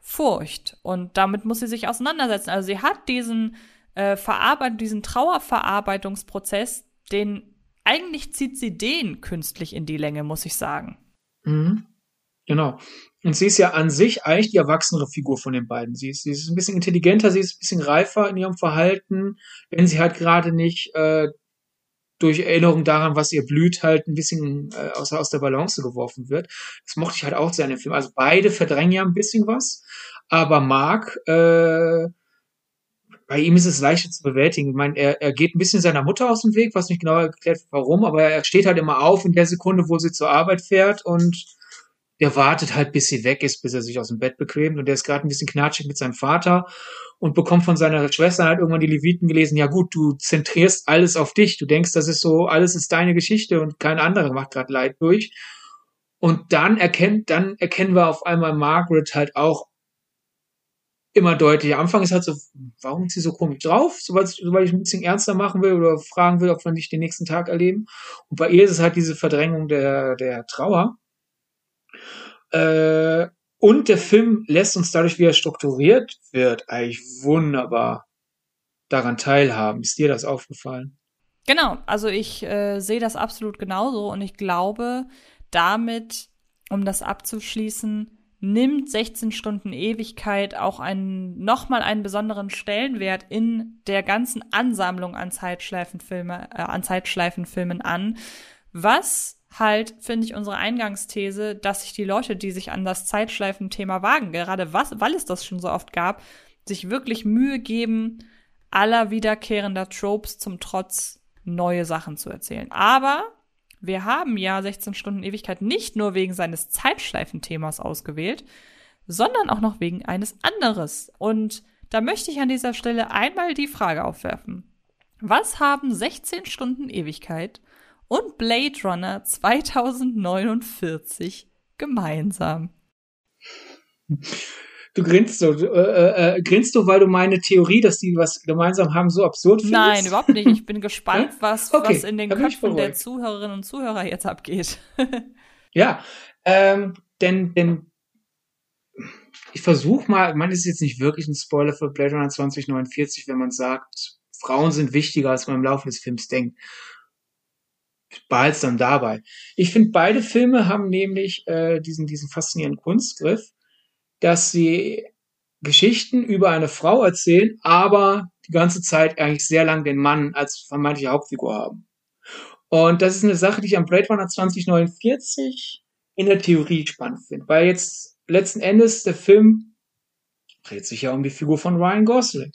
Speaker 2: Furcht. Und damit muss sie sich auseinandersetzen. Also sie hat diesen äh, Verarbeitung, diesen Trauerverarbeitungsprozess, den eigentlich zieht sie den künstlich in die Länge, muss ich sagen.
Speaker 3: Mhm. Genau. Und sie ist ja an sich eigentlich die erwachsenere Figur von den beiden. Sie ist, sie ist ein bisschen intelligenter, sie ist ein bisschen reifer in ihrem Verhalten, wenn sie halt gerade nicht äh, durch Erinnerung daran, was ihr blüht, halt ein bisschen äh, aus, aus der Balance geworfen wird. Das mochte ich halt auch sehr in dem Film. Also beide verdrängen ja ein bisschen was, aber Mark äh, bei ihm ist es leichter zu bewältigen. Ich meine, er, er geht ein bisschen seiner Mutter aus dem Weg, was nicht genau erklärt, warum, aber er steht halt immer auf in der Sekunde, wo sie zur Arbeit fährt und der wartet halt, bis sie weg ist, bis er sich aus dem Bett bequemt und der ist gerade ein bisschen knatschig mit seinem Vater und bekommt von seiner Schwester halt irgendwann die Leviten gelesen, ja gut, du zentrierst alles auf dich, du denkst, das ist so, alles ist deine Geschichte und kein anderer macht gerade Leid durch. Und dann erkennt, dann erkennen wir auf einmal Margaret halt auch immer deutlicher. Anfang ist halt so, warum ist sie so komisch drauf? Sobald, sobald ich ein bisschen ernster machen will oder fragen will, ob wir nicht den nächsten Tag erleben. Und bei ihr ist es halt diese Verdrängung der, der Trauer. Äh, und der Film lässt uns dadurch, wie er strukturiert wird, eigentlich wunderbar daran teilhaben. Ist dir das aufgefallen?
Speaker 2: Genau, also ich äh, sehe das absolut genauso und ich glaube, damit, um das abzuschließen, nimmt 16 Stunden Ewigkeit auch einen, nochmal einen besonderen Stellenwert in der ganzen Ansammlung an Zeitschleifenfilme, äh, an Zeitschleifenfilmen an, was halt, finde ich, unsere Eingangsthese, dass sich die Leute, die sich an das Zeitschleifenthema wagen, gerade was, weil es das schon so oft gab, sich wirklich Mühe geben, aller wiederkehrender Tropes zum Trotz neue Sachen zu erzählen. Aber wir haben ja 16 Stunden Ewigkeit nicht nur wegen seines Zeitschleifenthemas ausgewählt, sondern auch noch wegen eines anderes. Und da möchte ich an dieser Stelle einmal die Frage aufwerfen. Was haben 16 Stunden Ewigkeit und Blade Runner 2049 gemeinsam?
Speaker 3: Du grinst so, äh, äh, äh, grinst du, weil du meine Theorie, dass die was gemeinsam haben, so absurd findest?
Speaker 2: Nein, überhaupt nicht. Ich bin gespannt, was, okay, was in den Köpfen der Zuhörerinnen und Zuhörer jetzt abgeht.
Speaker 3: ja, ähm, denn, denn ich versuche mal, ich meine, das ist jetzt nicht wirklich ein Spoiler für Blade Runner 2049, wenn man sagt, Frauen sind wichtiger, als man im Laufe des Films denkt. Behalt's dann dabei. Ich finde, beide Filme haben nämlich äh, diesen, diesen faszinierenden Kunstgriff, dass sie Geschichten über eine Frau erzählen, aber die ganze Zeit eigentlich sehr lang den Mann als vermeintliche Hauptfigur haben. Und das ist eine Sache, die ich am Blade Runner 2049 in der Theorie spannend finde, weil jetzt letzten Endes der Film dreht sich ja um die Figur von Ryan Gosling,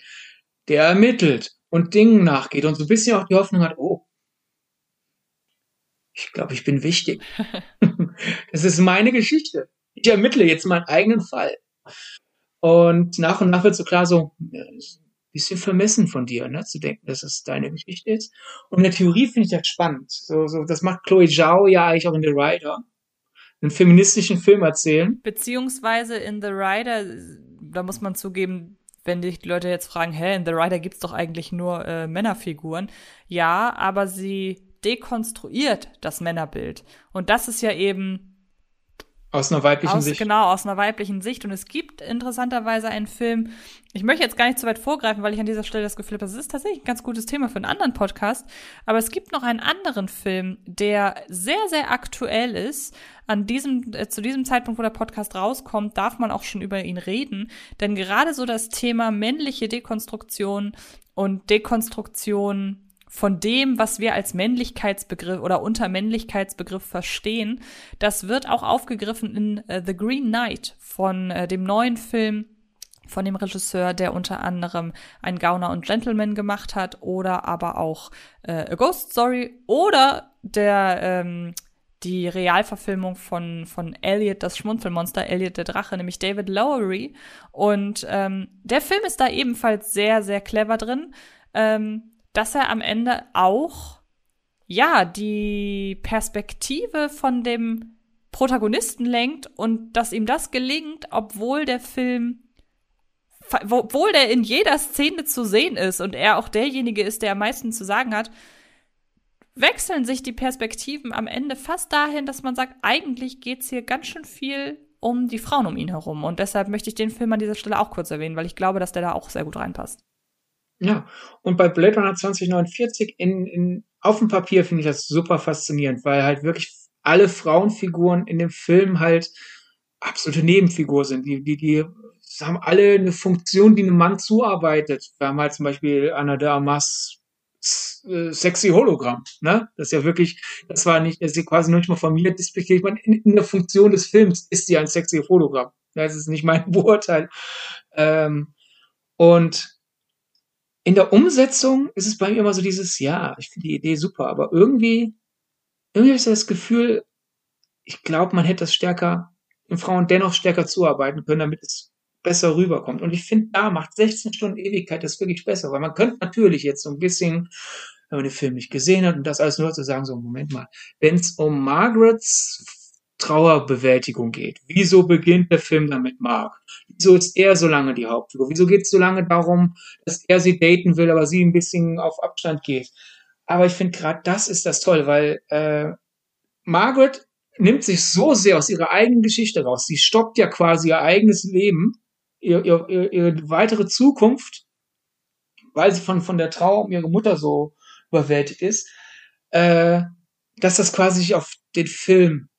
Speaker 3: der ermittelt und Dingen nachgeht und so ein bisschen auch die Hoffnung hat, oh, ich glaube, ich bin wichtig. das ist meine Geschichte ich ermittle jetzt meinen eigenen Fall. Und nach und nach wird so klar, so, ein bisschen vermessen von dir, ne, zu denken, dass es deine Geschichte ist. Und in der Theorie finde ich das spannend. So, so, das macht Chloe Zhao ja eigentlich auch in The Rider. Einen feministischen Film erzählen.
Speaker 2: Beziehungsweise in The Rider, da muss man zugeben, wenn dich die Leute jetzt fragen, hä, in The Rider gibt's doch eigentlich nur äh, Männerfiguren. Ja, aber sie dekonstruiert das Männerbild. Und das ist ja eben
Speaker 3: aus einer weiblichen
Speaker 2: aus,
Speaker 3: Sicht.
Speaker 2: Genau, aus einer weiblichen Sicht. Und es gibt interessanterweise einen Film, ich möchte jetzt gar nicht zu weit vorgreifen, weil ich an dieser Stelle das Gefühl habe, das ist tatsächlich ein ganz gutes Thema für einen anderen Podcast. Aber es gibt noch einen anderen Film, der sehr, sehr aktuell ist. An diesem, äh, zu diesem Zeitpunkt, wo der Podcast rauskommt, darf man auch schon über ihn reden. Denn gerade so das Thema männliche Dekonstruktion und Dekonstruktion von dem, was wir als Männlichkeitsbegriff oder unter Männlichkeitsbegriff verstehen, das wird auch aufgegriffen in uh, The Green Knight von uh, dem neuen Film von dem Regisseur, der unter anderem ein Gauner und Gentleman gemacht hat oder aber auch äh, A Ghost Story oder der ähm, die Realverfilmung von von Elliot das Schmunzelmonster Elliot der Drache, nämlich David Lowery und ähm, der Film ist da ebenfalls sehr sehr clever drin. Ähm, dass er am Ende auch, ja, die Perspektive von dem Protagonisten lenkt und dass ihm das gelingt, obwohl der Film obwohl der in jeder Szene zu sehen ist und er auch derjenige ist, der am meisten zu sagen hat, wechseln sich die Perspektiven am Ende fast dahin, dass man sagt, eigentlich geht's hier ganz schön viel um die Frauen um ihn herum. Und deshalb möchte ich den Film an dieser Stelle auch kurz erwähnen, weil ich glaube, dass der da auch sehr gut reinpasst.
Speaker 3: Ja, und bei Blade Runner 2049 in, in, auf dem Papier finde ich das super faszinierend, weil halt wirklich alle Frauenfiguren in dem Film halt absolute Nebenfigur sind. Die, die, die haben alle eine Funktion, die einem Mann zuarbeitet. Wir haben halt zum Beispiel Anna de Armas äh, sexy Hologramm, ne? Das ist ja wirklich, das war nicht, das ist quasi noch nicht mal von mir despektiert, man in, in der Funktion des Films ist sie ein sexy Hologramm. Das ist nicht mein Beurteil. Ähm, und in der Umsetzung ist es bei mir immer so dieses, ja, ich finde die Idee super, aber irgendwie, irgendwie habe ich das Gefühl, ich glaube, man hätte das stärker, den Frauen dennoch stärker zuarbeiten können, damit es besser rüberkommt. Und ich finde, da macht 16 Stunden Ewigkeit das wirklich besser, weil man könnte natürlich jetzt so ein bisschen, wenn man den Film nicht gesehen hat und das alles nur zu sagen, so, Moment mal, wenn es um Margarets Trauerbewältigung geht. Wieso beginnt der Film damit Mark? Wieso ist er so lange die Hauptfigur? Wieso geht es so lange darum, dass er sie daten will, aber sie ein bisschen auf Abstand geht? Aber ich finde gerade das ist das toll, weil äh, Margaret nimmt sich so sehr aus ihrer eigenen Geschichte raus. Sie stoppt ja quasi ihr eigenes Leben, ihr, ihr, ihre weitere Zukunft, weil sie von, von der Trauer um ihre Mutter so überwältigt ist, äh, dass das quasi sich auf den Film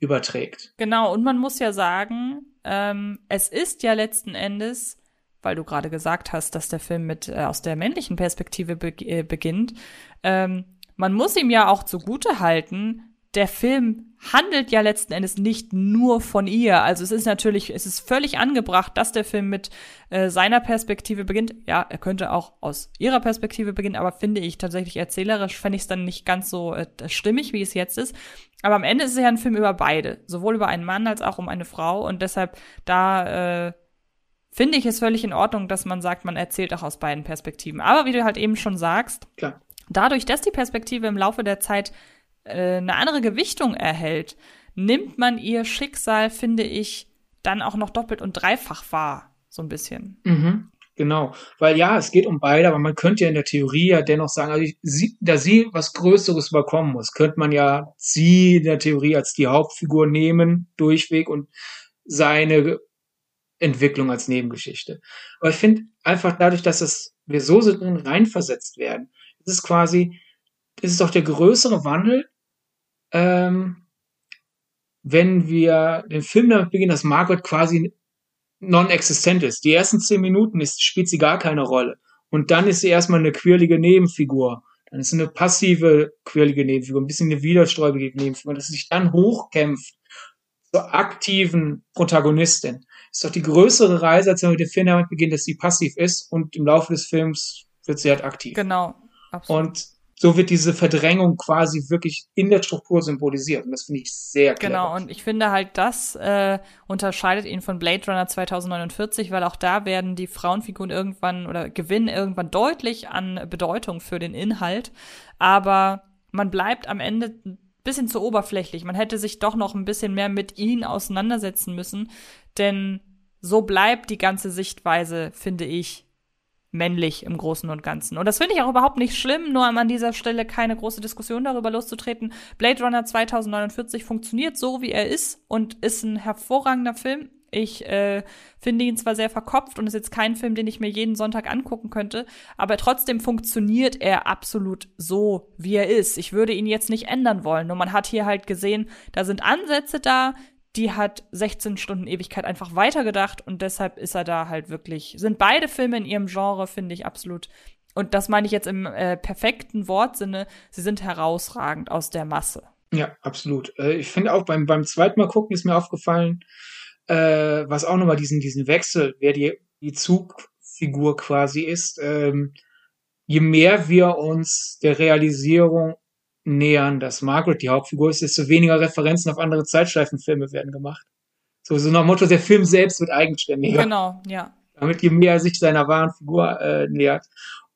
Speaker 3: überträgt.
Speaker 2: Genau, und man muss ja sagen, ähm, es ist ja letzten Endes, weil du gerade gesagt hast, dass der Film mit äh, aus der männlichen Perspektive be äh, beginnt, ähm, man muss ihm ja auch zugute halten, der Film handelt ja letzten Endes nicht nur von ihr. Also es ist natürlich, es ist völlig angebracht, dass der Film mit äh, seiner Perspektive beginnt. Ja, er könnte auch aus ihrer Perspektive beginnen, aber finde ich tatsächlich erzählerisch, fände ich es dann nicht ganz so äh, stimmig, wie es jetzt ist. Aber am Ende ist es ja ein Film über beide, sowohl über einen Mann als auch um eine Frau. Und deshalb da äh, finde ich es völlig in Ordnung, dass man sagt, man erzählt auch aus beiden Perspektiven. Aber wie du halt eben schon sagst,
Speaker 3: Klar.
Speaker 2: dadurch, dass die Perspektive im Laufe der Zeit äh, eine andere Gewichtung erhält, nimmt man ihr Schicksal, finde ich, dann auch noch doppelt und dreifach wahr, so ein bisschen.
Speaker 3: Mhm, genau, weil ja, es geht um beide, aber man könnte ja in der Theorie ja dennoch sagen, also sie, da sie was Größeres überkommen muss, könnte man ja sie in der Theorie als die Hauptfigur nehmen, durchweg und seine Entwicklung als Nebengeschichte. Aber ich finde einfach dadurch, dass es, wir so drin reinversetzt werden, ist es quasi, ist es doch der größere Wandel, ähm, wenn wir den Film damit beginnen, dass Margaret quasi non-existent ist. Die ersten zehn Minuten ist, spielt sie gar keine Rolle. Und dann ist sie erstmal eine quirlige Nebenfigur. Dann ist sie eine passive, quirlige Nebenfigur, ein bisschen eine widersträubige Nebenfigur, dass sie sich dann hochkämpft zur aktiven Protagonistin. Ist doch die größere Reise, als wenn wir den Film damit beginnen, dass sie passiv ist und im Laufe des Films wird sie halt aktiv.
Speaker 2: Genau.
Speaker 3: Absolut. Und so wird diese Verdrängung quasi wirklich in der Struktur symbolisiert. Und das finde ich sehr clever.
Speaker 2: Genau, und ich finde halt, das äh, unterscheidet ihn von Blade Runner 2049, weil auch da werden die Frauenfiguren irgendwann oder gewinnen irgendwann deutlich an Bedeutung für den Inhalt. Aber man bleibt am Ende ein bisschen zu oberflächlich. Man hätte sich doch noch ein bisschen mehr mit ihnen auseinandersetzen müssen. Denn so bleibt die ganze Sichtweise, finde ich, männlich im Großen und Ganzen. Und das finde ich auch überhaupt nicht schlimm, nur an dieser Stelle keine große Diskussion darüber loszutreten. Blade Runner 2049 funktioniert so, wie er ist und ist ein hervorragender Film. Ich äh, finde ihn zwar sehr verkopft und ist jetzt kein Film, den ich mir jeden Sonntag angucken könnte, aber trotzdem funktioniert er absolut so, wie er ist. Ich würde ihn jetzt nicht ändern wollen. Nur man hat hier halt gesehen, da sind Ansätze da, die hat 16 Stunden Ewigkeit einfach weitergedacht und deshalb ist er da halt wirklich, sind beide Filme in ihrem Genre, finde ich absolut. Und das meine ich jetzt im äh, perfekten Wortsinne, sie sind herausragend aus der Masse.
Speaker 3: Ja, absolut. Äh, ich finde auch beim, beim zweiten Mal gucken ist mir aufgefallen, äh, was auch nochmal diesen, diesen Wechsel, wer die, die Zugfigur quasi ist, ähm, je mehr wir uns der Realisierung nähern, dass Margaret die Hauptfigur ist, desto weniger Referenzen auf andere Zeitschleifenfilme werden gemacht. So, so nach Motto, der Film selbst wird eigenständiger.
Speaker 2: Genau, ja.
Speaker 3: Damit je mehr er sich seiner wahren Figur äh, nähert.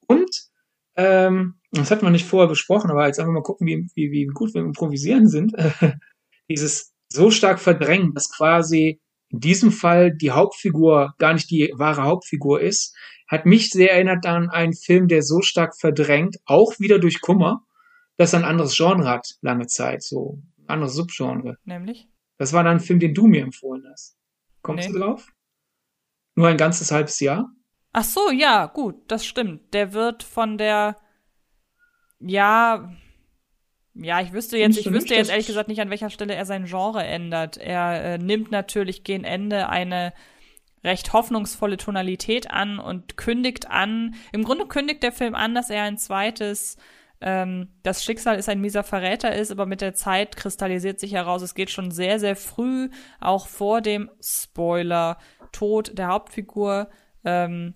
Speaker 3: Und, ähm, das hat man nicht vorher besprochen, aber jetzt einfach mal gucken, wie, wie, wie gut wir im Improvisieren sind. Dieses so stark verdrängen, dass quasi in diesem Fall die Hauptfigur gar nicht die wahre Hauptfigur ist, hat mich sehr erinnert an einen Film, der so stark verdrängt, auch wieder durch Kummer, das ein anderes Genre hat, lange Zeit, so ein anderes Subgenre.
Speaker 2: Nämlich?
Speaker 3: Das war dann ein Film, den du mir empfohlen hast. Kommst nee. du drauf? Nur ein ganzes halbes Jahr?
Speaker 2: Ach so, ja, gut, das stimmt. Der wird von der, ja, ja, ich wüsste jetzt, ich wüsste jetzt ehrlich gesagt nicht, an welcher Stelle er sein Genre ändert. Er äh, nimmt natürlich gegen Ende eine recht hoffnungsvolle Tonalität an und kündigt an. Im Grunde kündigt der Film an, dass er ein zweites ähm, das Schicksal ist ein mieser Verräter ist, aber mit der Zeit kristallisiert sich heraus, es geht schon sehr, sehr früh, auch vor dem Spoiler, Tod der Hauptfigur, ähm,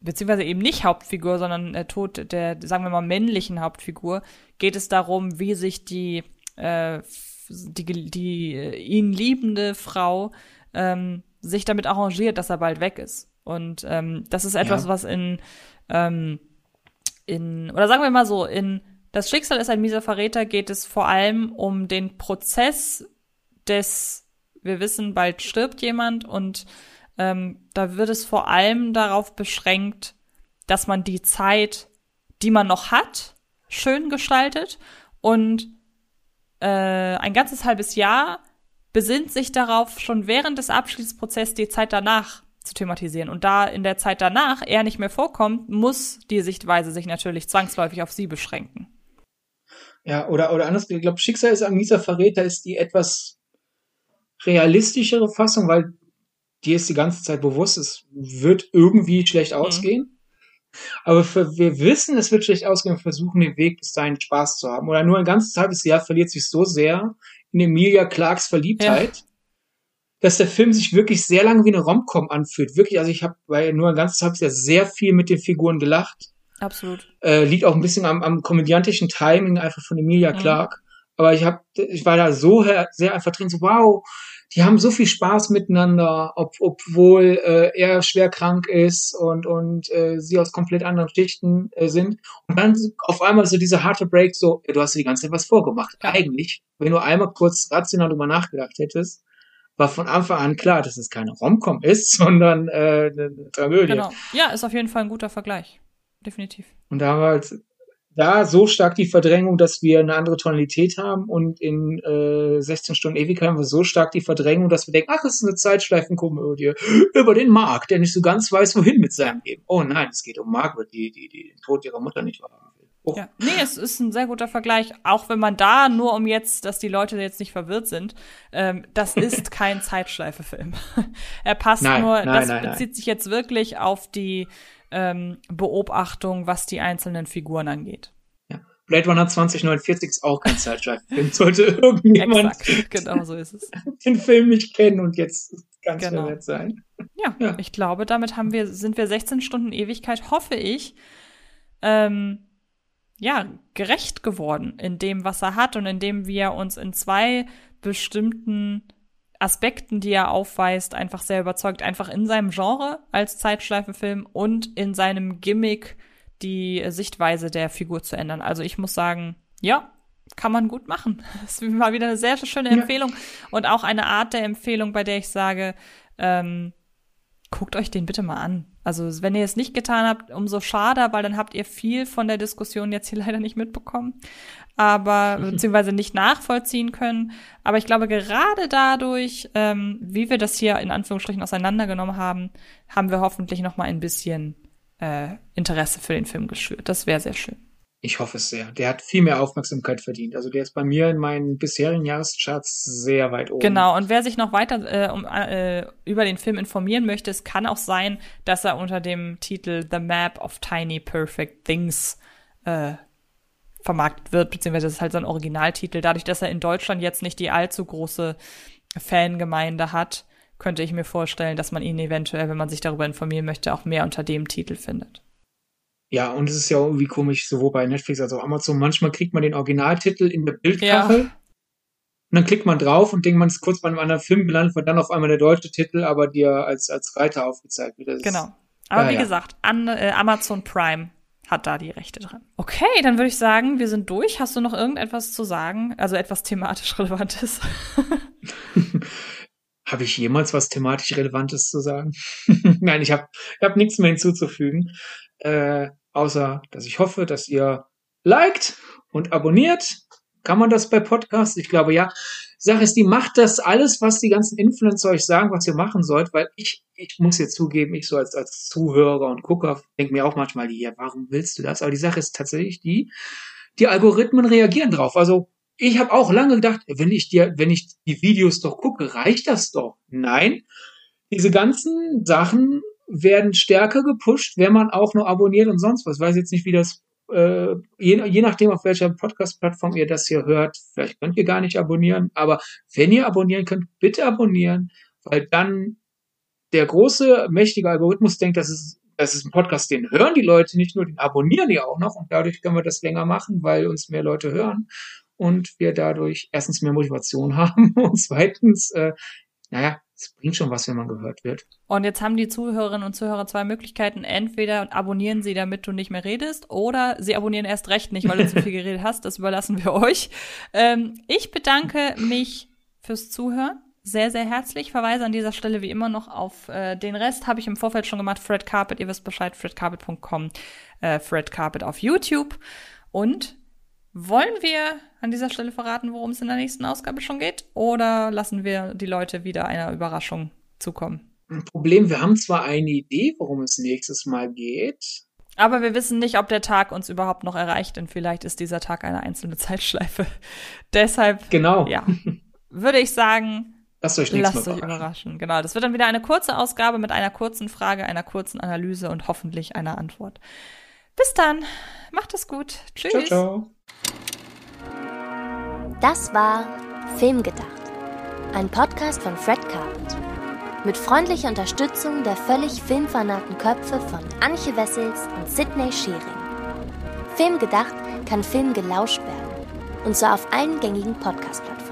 Speaker 2: beziehungsweise eben nicht Hauptfigur, sondern äh, Tod der, sagen wir mal, männlichen Hauptfigur, geht es darum, wie sich die, äh, die, die äh, ihn liebende Frau ähm, sich damit arrangiert, dass er bald weg ist. Und ähm, das ist etwas, ja. was in ähm, in, oder sagen wir mal so, in Das Schicksal ist ein mieser Verräter geht es vor allem um den Prozess des, wir wissen, bald stirbt jemand und ähm, da wird es vor allem darauf beschränkt, dass man die Zeit, die man noch hat, schön gestaltet und äh, ein ganzes halbes Jahr besinnt sich darauf, schon während des Abschließprozesses die Zeit danach zu thematisieren. Und da in der Zeit danach er nicht mehr vorkommt, muss die Sichtweise sich natürlich zwangsläufig auf sie beschränken.
Speaker 3: Ja, oder, oder anders, ich glaube, Schicksal ist ein mieser Verräter ist die etwas realistischere Fassung, weil dir ist die ganze Zeit bewusst, es wird irgendwie schlecht mhm. ausgehen. Aber für, wir wissen, es wird schlecht ausgehen und versuchen den Weg bis dahin Spaß zu haben. Oder nur ein ganzes halbes Jahr verliert sich so sehr in Emilia Clarks Verliebtheit, ja. Dass der Film sich wirklich sehr lange wie eine Romcom anfühlt. Wirklich, also ich habe bei nur ein ganzes halbes Jahr sehr viel mit den Figuren gelacht.
Speaker 2: Absolut.
Speaker 3: Äh, liegt auch ein bisschen am, am komödiantischen Timing einfach von Emilia mhm. Clark. Aber ich habe, ich war da so sehr einfach drin, so wow, die haben so viel Spaß miteinander, ob, obwohl äh, er schwer krank ist und, und äh, sie aus komplett anderen Schichten äh, sind. Und dann auf einmal so diese harte Break, so, du hast dir die ganze Zeit was vorgemacht. Ja. Eigentlich, wenn du einmal kurz rational drüber nachgedacht hättest, war von Anfang an klar, dass es keine Romcom ist, sondern äh, eine Tragödie. Genau.
Speaker 2: Ja, ist auf jeden Fall ein guter Vergleich. Definitiv.
Speaker 3: Und da war halt da so stark die Verdrängung, dass wir eine andere Tonalität haben und in äh, 16 Stunden Ewigkeit haben wir so stark die Verdrängung, dass wir denken, ach, es ist eine Zeitschleifenkomödie über den Mark, der nicht so ganz weiß, wohin mit seinem Leben. Oh nein, es geht um Margaret, die, die, die den Tod ihrer Mutter nicht wahrhaben.
Speaker 2: Oh. Ja, nee, es ist ein sehr guter Vergleich, auch wenn man da nur um jetzt, dass die Leute jetzt nicht verwirrt sind, ähm, das ist kein Zeitschleifefilm. er passt nein, nur, nein, das nein, bezieht sich jetzt wirklich auf die ähm, Beobachtung, was die einzelnen Figuren angeht.
Speaker 3: Ja. Blade Runner 2049 ist auch kein Zeitschleifenfilm. Sollte irgendjemand
Speaker 2: Exakt, genau so ist es.
Speaker 3: den Film nicht kennen und jetzt ganz genau. verwirrt sein.
Speaker 2: Ja, ja, ich glaube, damit haben wir, sind wir 16 Stunden Ewigkeit, hoffe ich, ähm, ja, gerecht geworden in dem, was er hat und in dem wir uns in zwei bestimmten Aspekten, die er aufweist, einfach sehr überzeugt. Einfach in seinem Genre als Zeitschleifenfilm und in seinem Gimmick die Sichtweise der Figur zu ändern. Also ich muss sagen, ja, kann man gut machen. Das ist mal wieder eine sehr schöne Empfehlung ja. und auch eine Art der Empfehlung, bei der ich sage, ähm, guckt euch den bitte mal an. Also wenn ihr es nicht getan habt, umso schade, weil dann habt ihr viel von der Diskussion jetzt hier leider nicht mitbekommen aber beziehungsweise nicht nachvollziehen können. Aber ich glaube, gerade dadurch, ähm, wie wir das hier in Anführungsstrichen auseinandergenommen haben, haben wir hoffentlich noch mal ein bisschen äh, Interesse für den Film geschürt. Das wäre sehr schön.
Speaker 3: Ich hoffe es sehr. Der hat viel mehr Aufmerksamkeit verdient. Also der ist bei mir in meinen bisherigen Jahrescharts sehr weit oben.
Speaker 2: Genau. Und wer sich noch weiter äh, um, äh, über den Film informieren möchte, es kann auch sein, dass er unter dem Titel The Map of Tiny Perfect Things äh, vermarktet wird, beziehungsweise das ist halt sein Originaltitel. Dadurch, dass er in Deutschland jetzt nicht die allzu große Fangemeinde hat, könnte ich mir vorstellen, dass man ihn eventuell, wenn man sich darüber informieren möchte, auch mehr unter dem Titel findet.
Speaker 3: Ja, und es ist ja irgendwie komisch, sowohl bei Netflix als auch Amazon. Manchmal kriegt man den Originaltitel in der Bildkachel. Ja. Und dann klickt man drauf und denkt, man ist kurz bei einem anderen Film gelandet, wird dann auf einmal der deutsche Titel, aber dir als, als Reiter aufgezeigt wird.
Speaker 2: genau. Aber wie ja. gesagt, an, äh, Amazon Prime hat da die Rechte dran. Okay, dann würde ich sagen, wir sind durch. Hast du noch irgendetwas zu sagen? Also etwas thematisch Relevantes?
Speaker 3: habe ich jemals was thematisch Relevantes zu sagen? Nein, ich habe ich hab nichts mehr hinzuzufügen. Äh, außer, dass ich hoffe, dass ihr liked und abonniert. Kann man das bei Podcasts? Ich glaube ja. Sache ist, die macht das alles, was die ganzen Influencer euch sagen, was ihr machen sollt, weil ich, ich muss jetzt zugeben, ich so als, als Zuhörer und Gucker denke mir auch manchmal, ja, warum willst du das? Aber die Sache ist tatsächlich die, die Algorithmen reagieren drauf. Also ich habe auch lange gedacht, wenn ich dir, wenn ich die Videos doch gucke, reicht das doch. Nein, diese ganzen Sachen werden stärker gepusht, wenn man auch nur abonniert und sonst was. Ich weiß jetzt nicht, wie das äh, je, je nachdem, auf welcher Podcast-Plattform ihr das hier hört, vielleicht könnt ihr gar nicht abonnieren, aber wenn ihr abonnieren könnt, bitte abonnieren, weil dann der große, mächtige Algorithmus denkt, das ist, das ist ein Podcast, den hören die Leute nicht nur, den abonnieren die auch noch und dadurch können wir das länger machen, weil uns mehr Leute hören und wir dadurch erstens mehr Motivation haben und zweitens, äh, naja, es bringt schon was, wenn man gehört wird.
Speaker 2: Und jetzt haben die Zuhörerinnen und Zuhörer zwei Möglichkeiten. Entweder abonnieren sie, damit du nicht mehr redest, oder sie abonnieren erst recht nicht, weil du zu viel geredet hast. Das überlassen wir euch. Ähm, ich bedanke mich fürs Zuhören. Sehr, sehr herzlich. Verweise an dieser Stelle wie immer noch auf äh, den Rest. Habe ich im Vorfeld schon gemacht. Fred Carpet, ihr wisst Bescheid, fredcarpet.com, äh, Fred Carpet auf YouTube. Und wollen wir an dieser Stelle verraten, worum es in der nächsten Ausgabe schon geht? Oder lassen wir die Leute wieder einer Überraschung zukommen?
Speaker 3: Ein Problem, wir haben zwar eine Idee, worum es nächstes Mal geht.
Speaker 2: Aber wir wissen nicht, ob der Tag uns überhaupt noch erreicht, denn vielleicht ist dieser Tag eine einzelne Zeitschleife. Deshalb,
Speaker 3: genau.
Speaker 2: ja, würde ich sagen,
Speaker 3: lasst euch,
Speaker 2: lasst euch überraschen. Genau, das wird dann wieder eine kurze Ausgabe mit einer kurzen Frage, einer kurzen Analyse und hoffentlich einer Antwort. Bis dann, macht es gut. Tschüss.
Speaker 3: Ciao, ciao.
Speaker 1: Das war Filmgedacht, ein Podcast von Fred Carpet. Mit freundlicher Unterstützung der völlig filmfanaten Köpfe von Anche Wessels und Sidney Schering. Filmgedacht kann Film gelauscht werden. Und zwar auf allen gängigen Podcast-Plattformen.